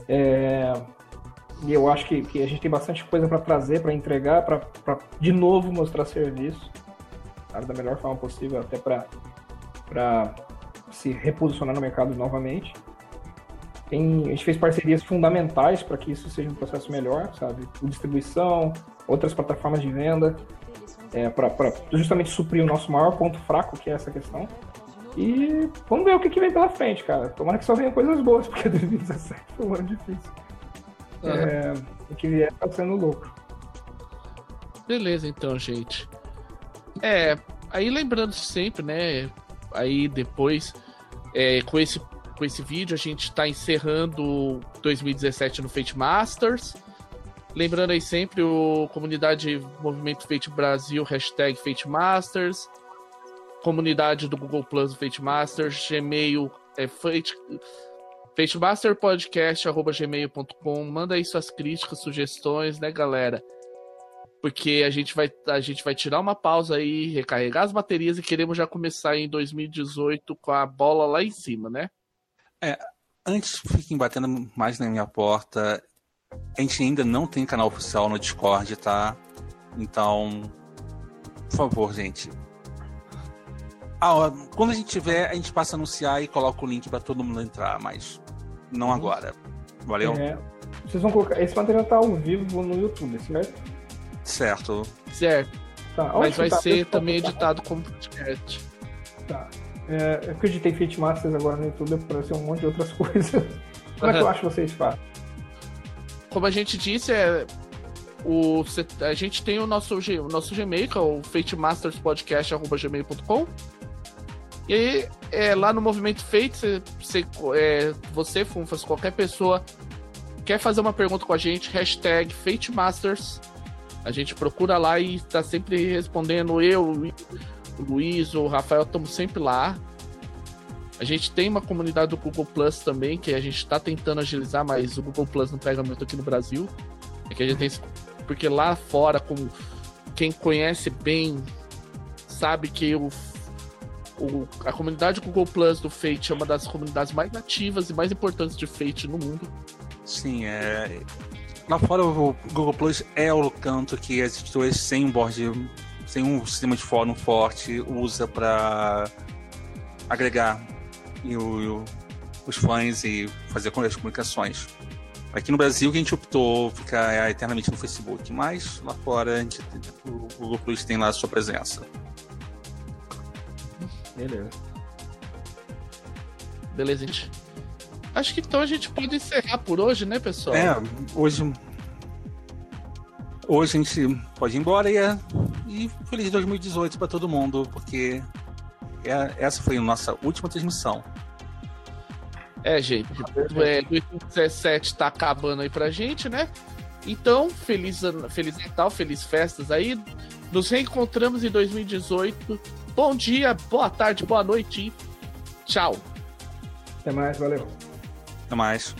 S3: É, e eu acho que, que, a gente tem bastante coisa para trazer, para entregar, para de novo mostrar serviço da melhor forma possível, até para se reposicionar no mercado novamente. Tem, a gente fez parcerias fundamentais para que isso seja um processo melhor, sabe? Distribuição, outras plataformas de venda, é, para justamente suprir o nosso maior ponto fraco, que é essa questão. E vamos ver o que, que vem pela frente, cara. Tomara que só venham coisas boas, porque 2017 foi um ano difícil. Uhum. É, o que vier tá sendo louco.
S1: Beleza, então, gente. É, aí lembrando sempre, né? Aí depois, é, com, esse, com esse vídeo, a gente está encerrando 2017 no Fate Masters. Lembrando aí sempre o comunidade Movimento Fate Brasil, hashtag Fate Masters comunidade do Google Plus Fate Master, Gmail é Fate, fatemasterpodcast@gmail.com. Manda aí suas críticas, sugestões, né, galera? Porque a gente vai a gente vai tirar uma pausa aí, recarregar as baterias e queremos já começar em 2018 com a bola lá em cima, né?
S2: É, antes fiquem batendo mais na minha porta. A gente ainda não tem canal oficial no Discord, tá? Então, por favor, gente, ah, quando a gente tiver, a gente passa a anunciar e coloca o link para todo mundo entrar, mas não uhum. agora. Valeu? É,
S3: vocês vão colocar. Esse material tá ao vivo no YouTube, certo?
S2: Certo.
S1: Certo. Tá, mas vai tá? ser também editado como podcast.
S3: Tá. É, eu acreditei Fit Masters agora no YouTube apareceu um monte de outras coisas. Como é que eu acho que vocês fazem?
S1: Como a gente disse, é, o, a gente tem o nosso, o nosso Gmail, que é o fatemasterspodcast.gmail.com. E aí, é, lá no Movimento Feito, você, você, é, você, Funfas, qualquer pessoa quer fazer uma pergunta com a gente, hashtag FateMasters. A gente procura lá e está sempre respondendo. Eu, o Luiz, o Rafael, estamos sempre lá. A gente tem uma comunidade do Google Plus também, que a gente está tentando agilizar, mas o Google Plus não pega muito aqui no Brasil. É que a gente tem porque lá fora, como quem conhece bem, sabe que o o, a comunidade Google Plus do Fate é uma das comunidades mais ativas e mais importantes de Fate no mundo.
S2: Sim, é. Lá fora o Google Plus é o canto que as editoras sem um board, sem um sistema de fórum forte, usa para agregar e o, os fãs e fazer as comunicações. Aqui no Brasil a gente optou ficar eternamente no Facebook, mas lá fora a gente, o Google Plus tem lá a sua presença.
S1: Beleza. Beleza, gente. Acho que então a gente pode encerrar por hoje, né, pessoal?
S2: É, hoje. Hoje a gente pode ir embora e, é, e feliz 2018 para todo mundo, porque é, essa foi a nossa última transmissão.
S1: É, gente, é, 2017 tá acabando aí pra gente, né? Então, feliz, feliz Natal, feliz festas aí. Nos reencontramos em 2018 Bom dia, boa tarde, boa noite. Tchau.
S3: Até mais, valeu.
S2: Até mais.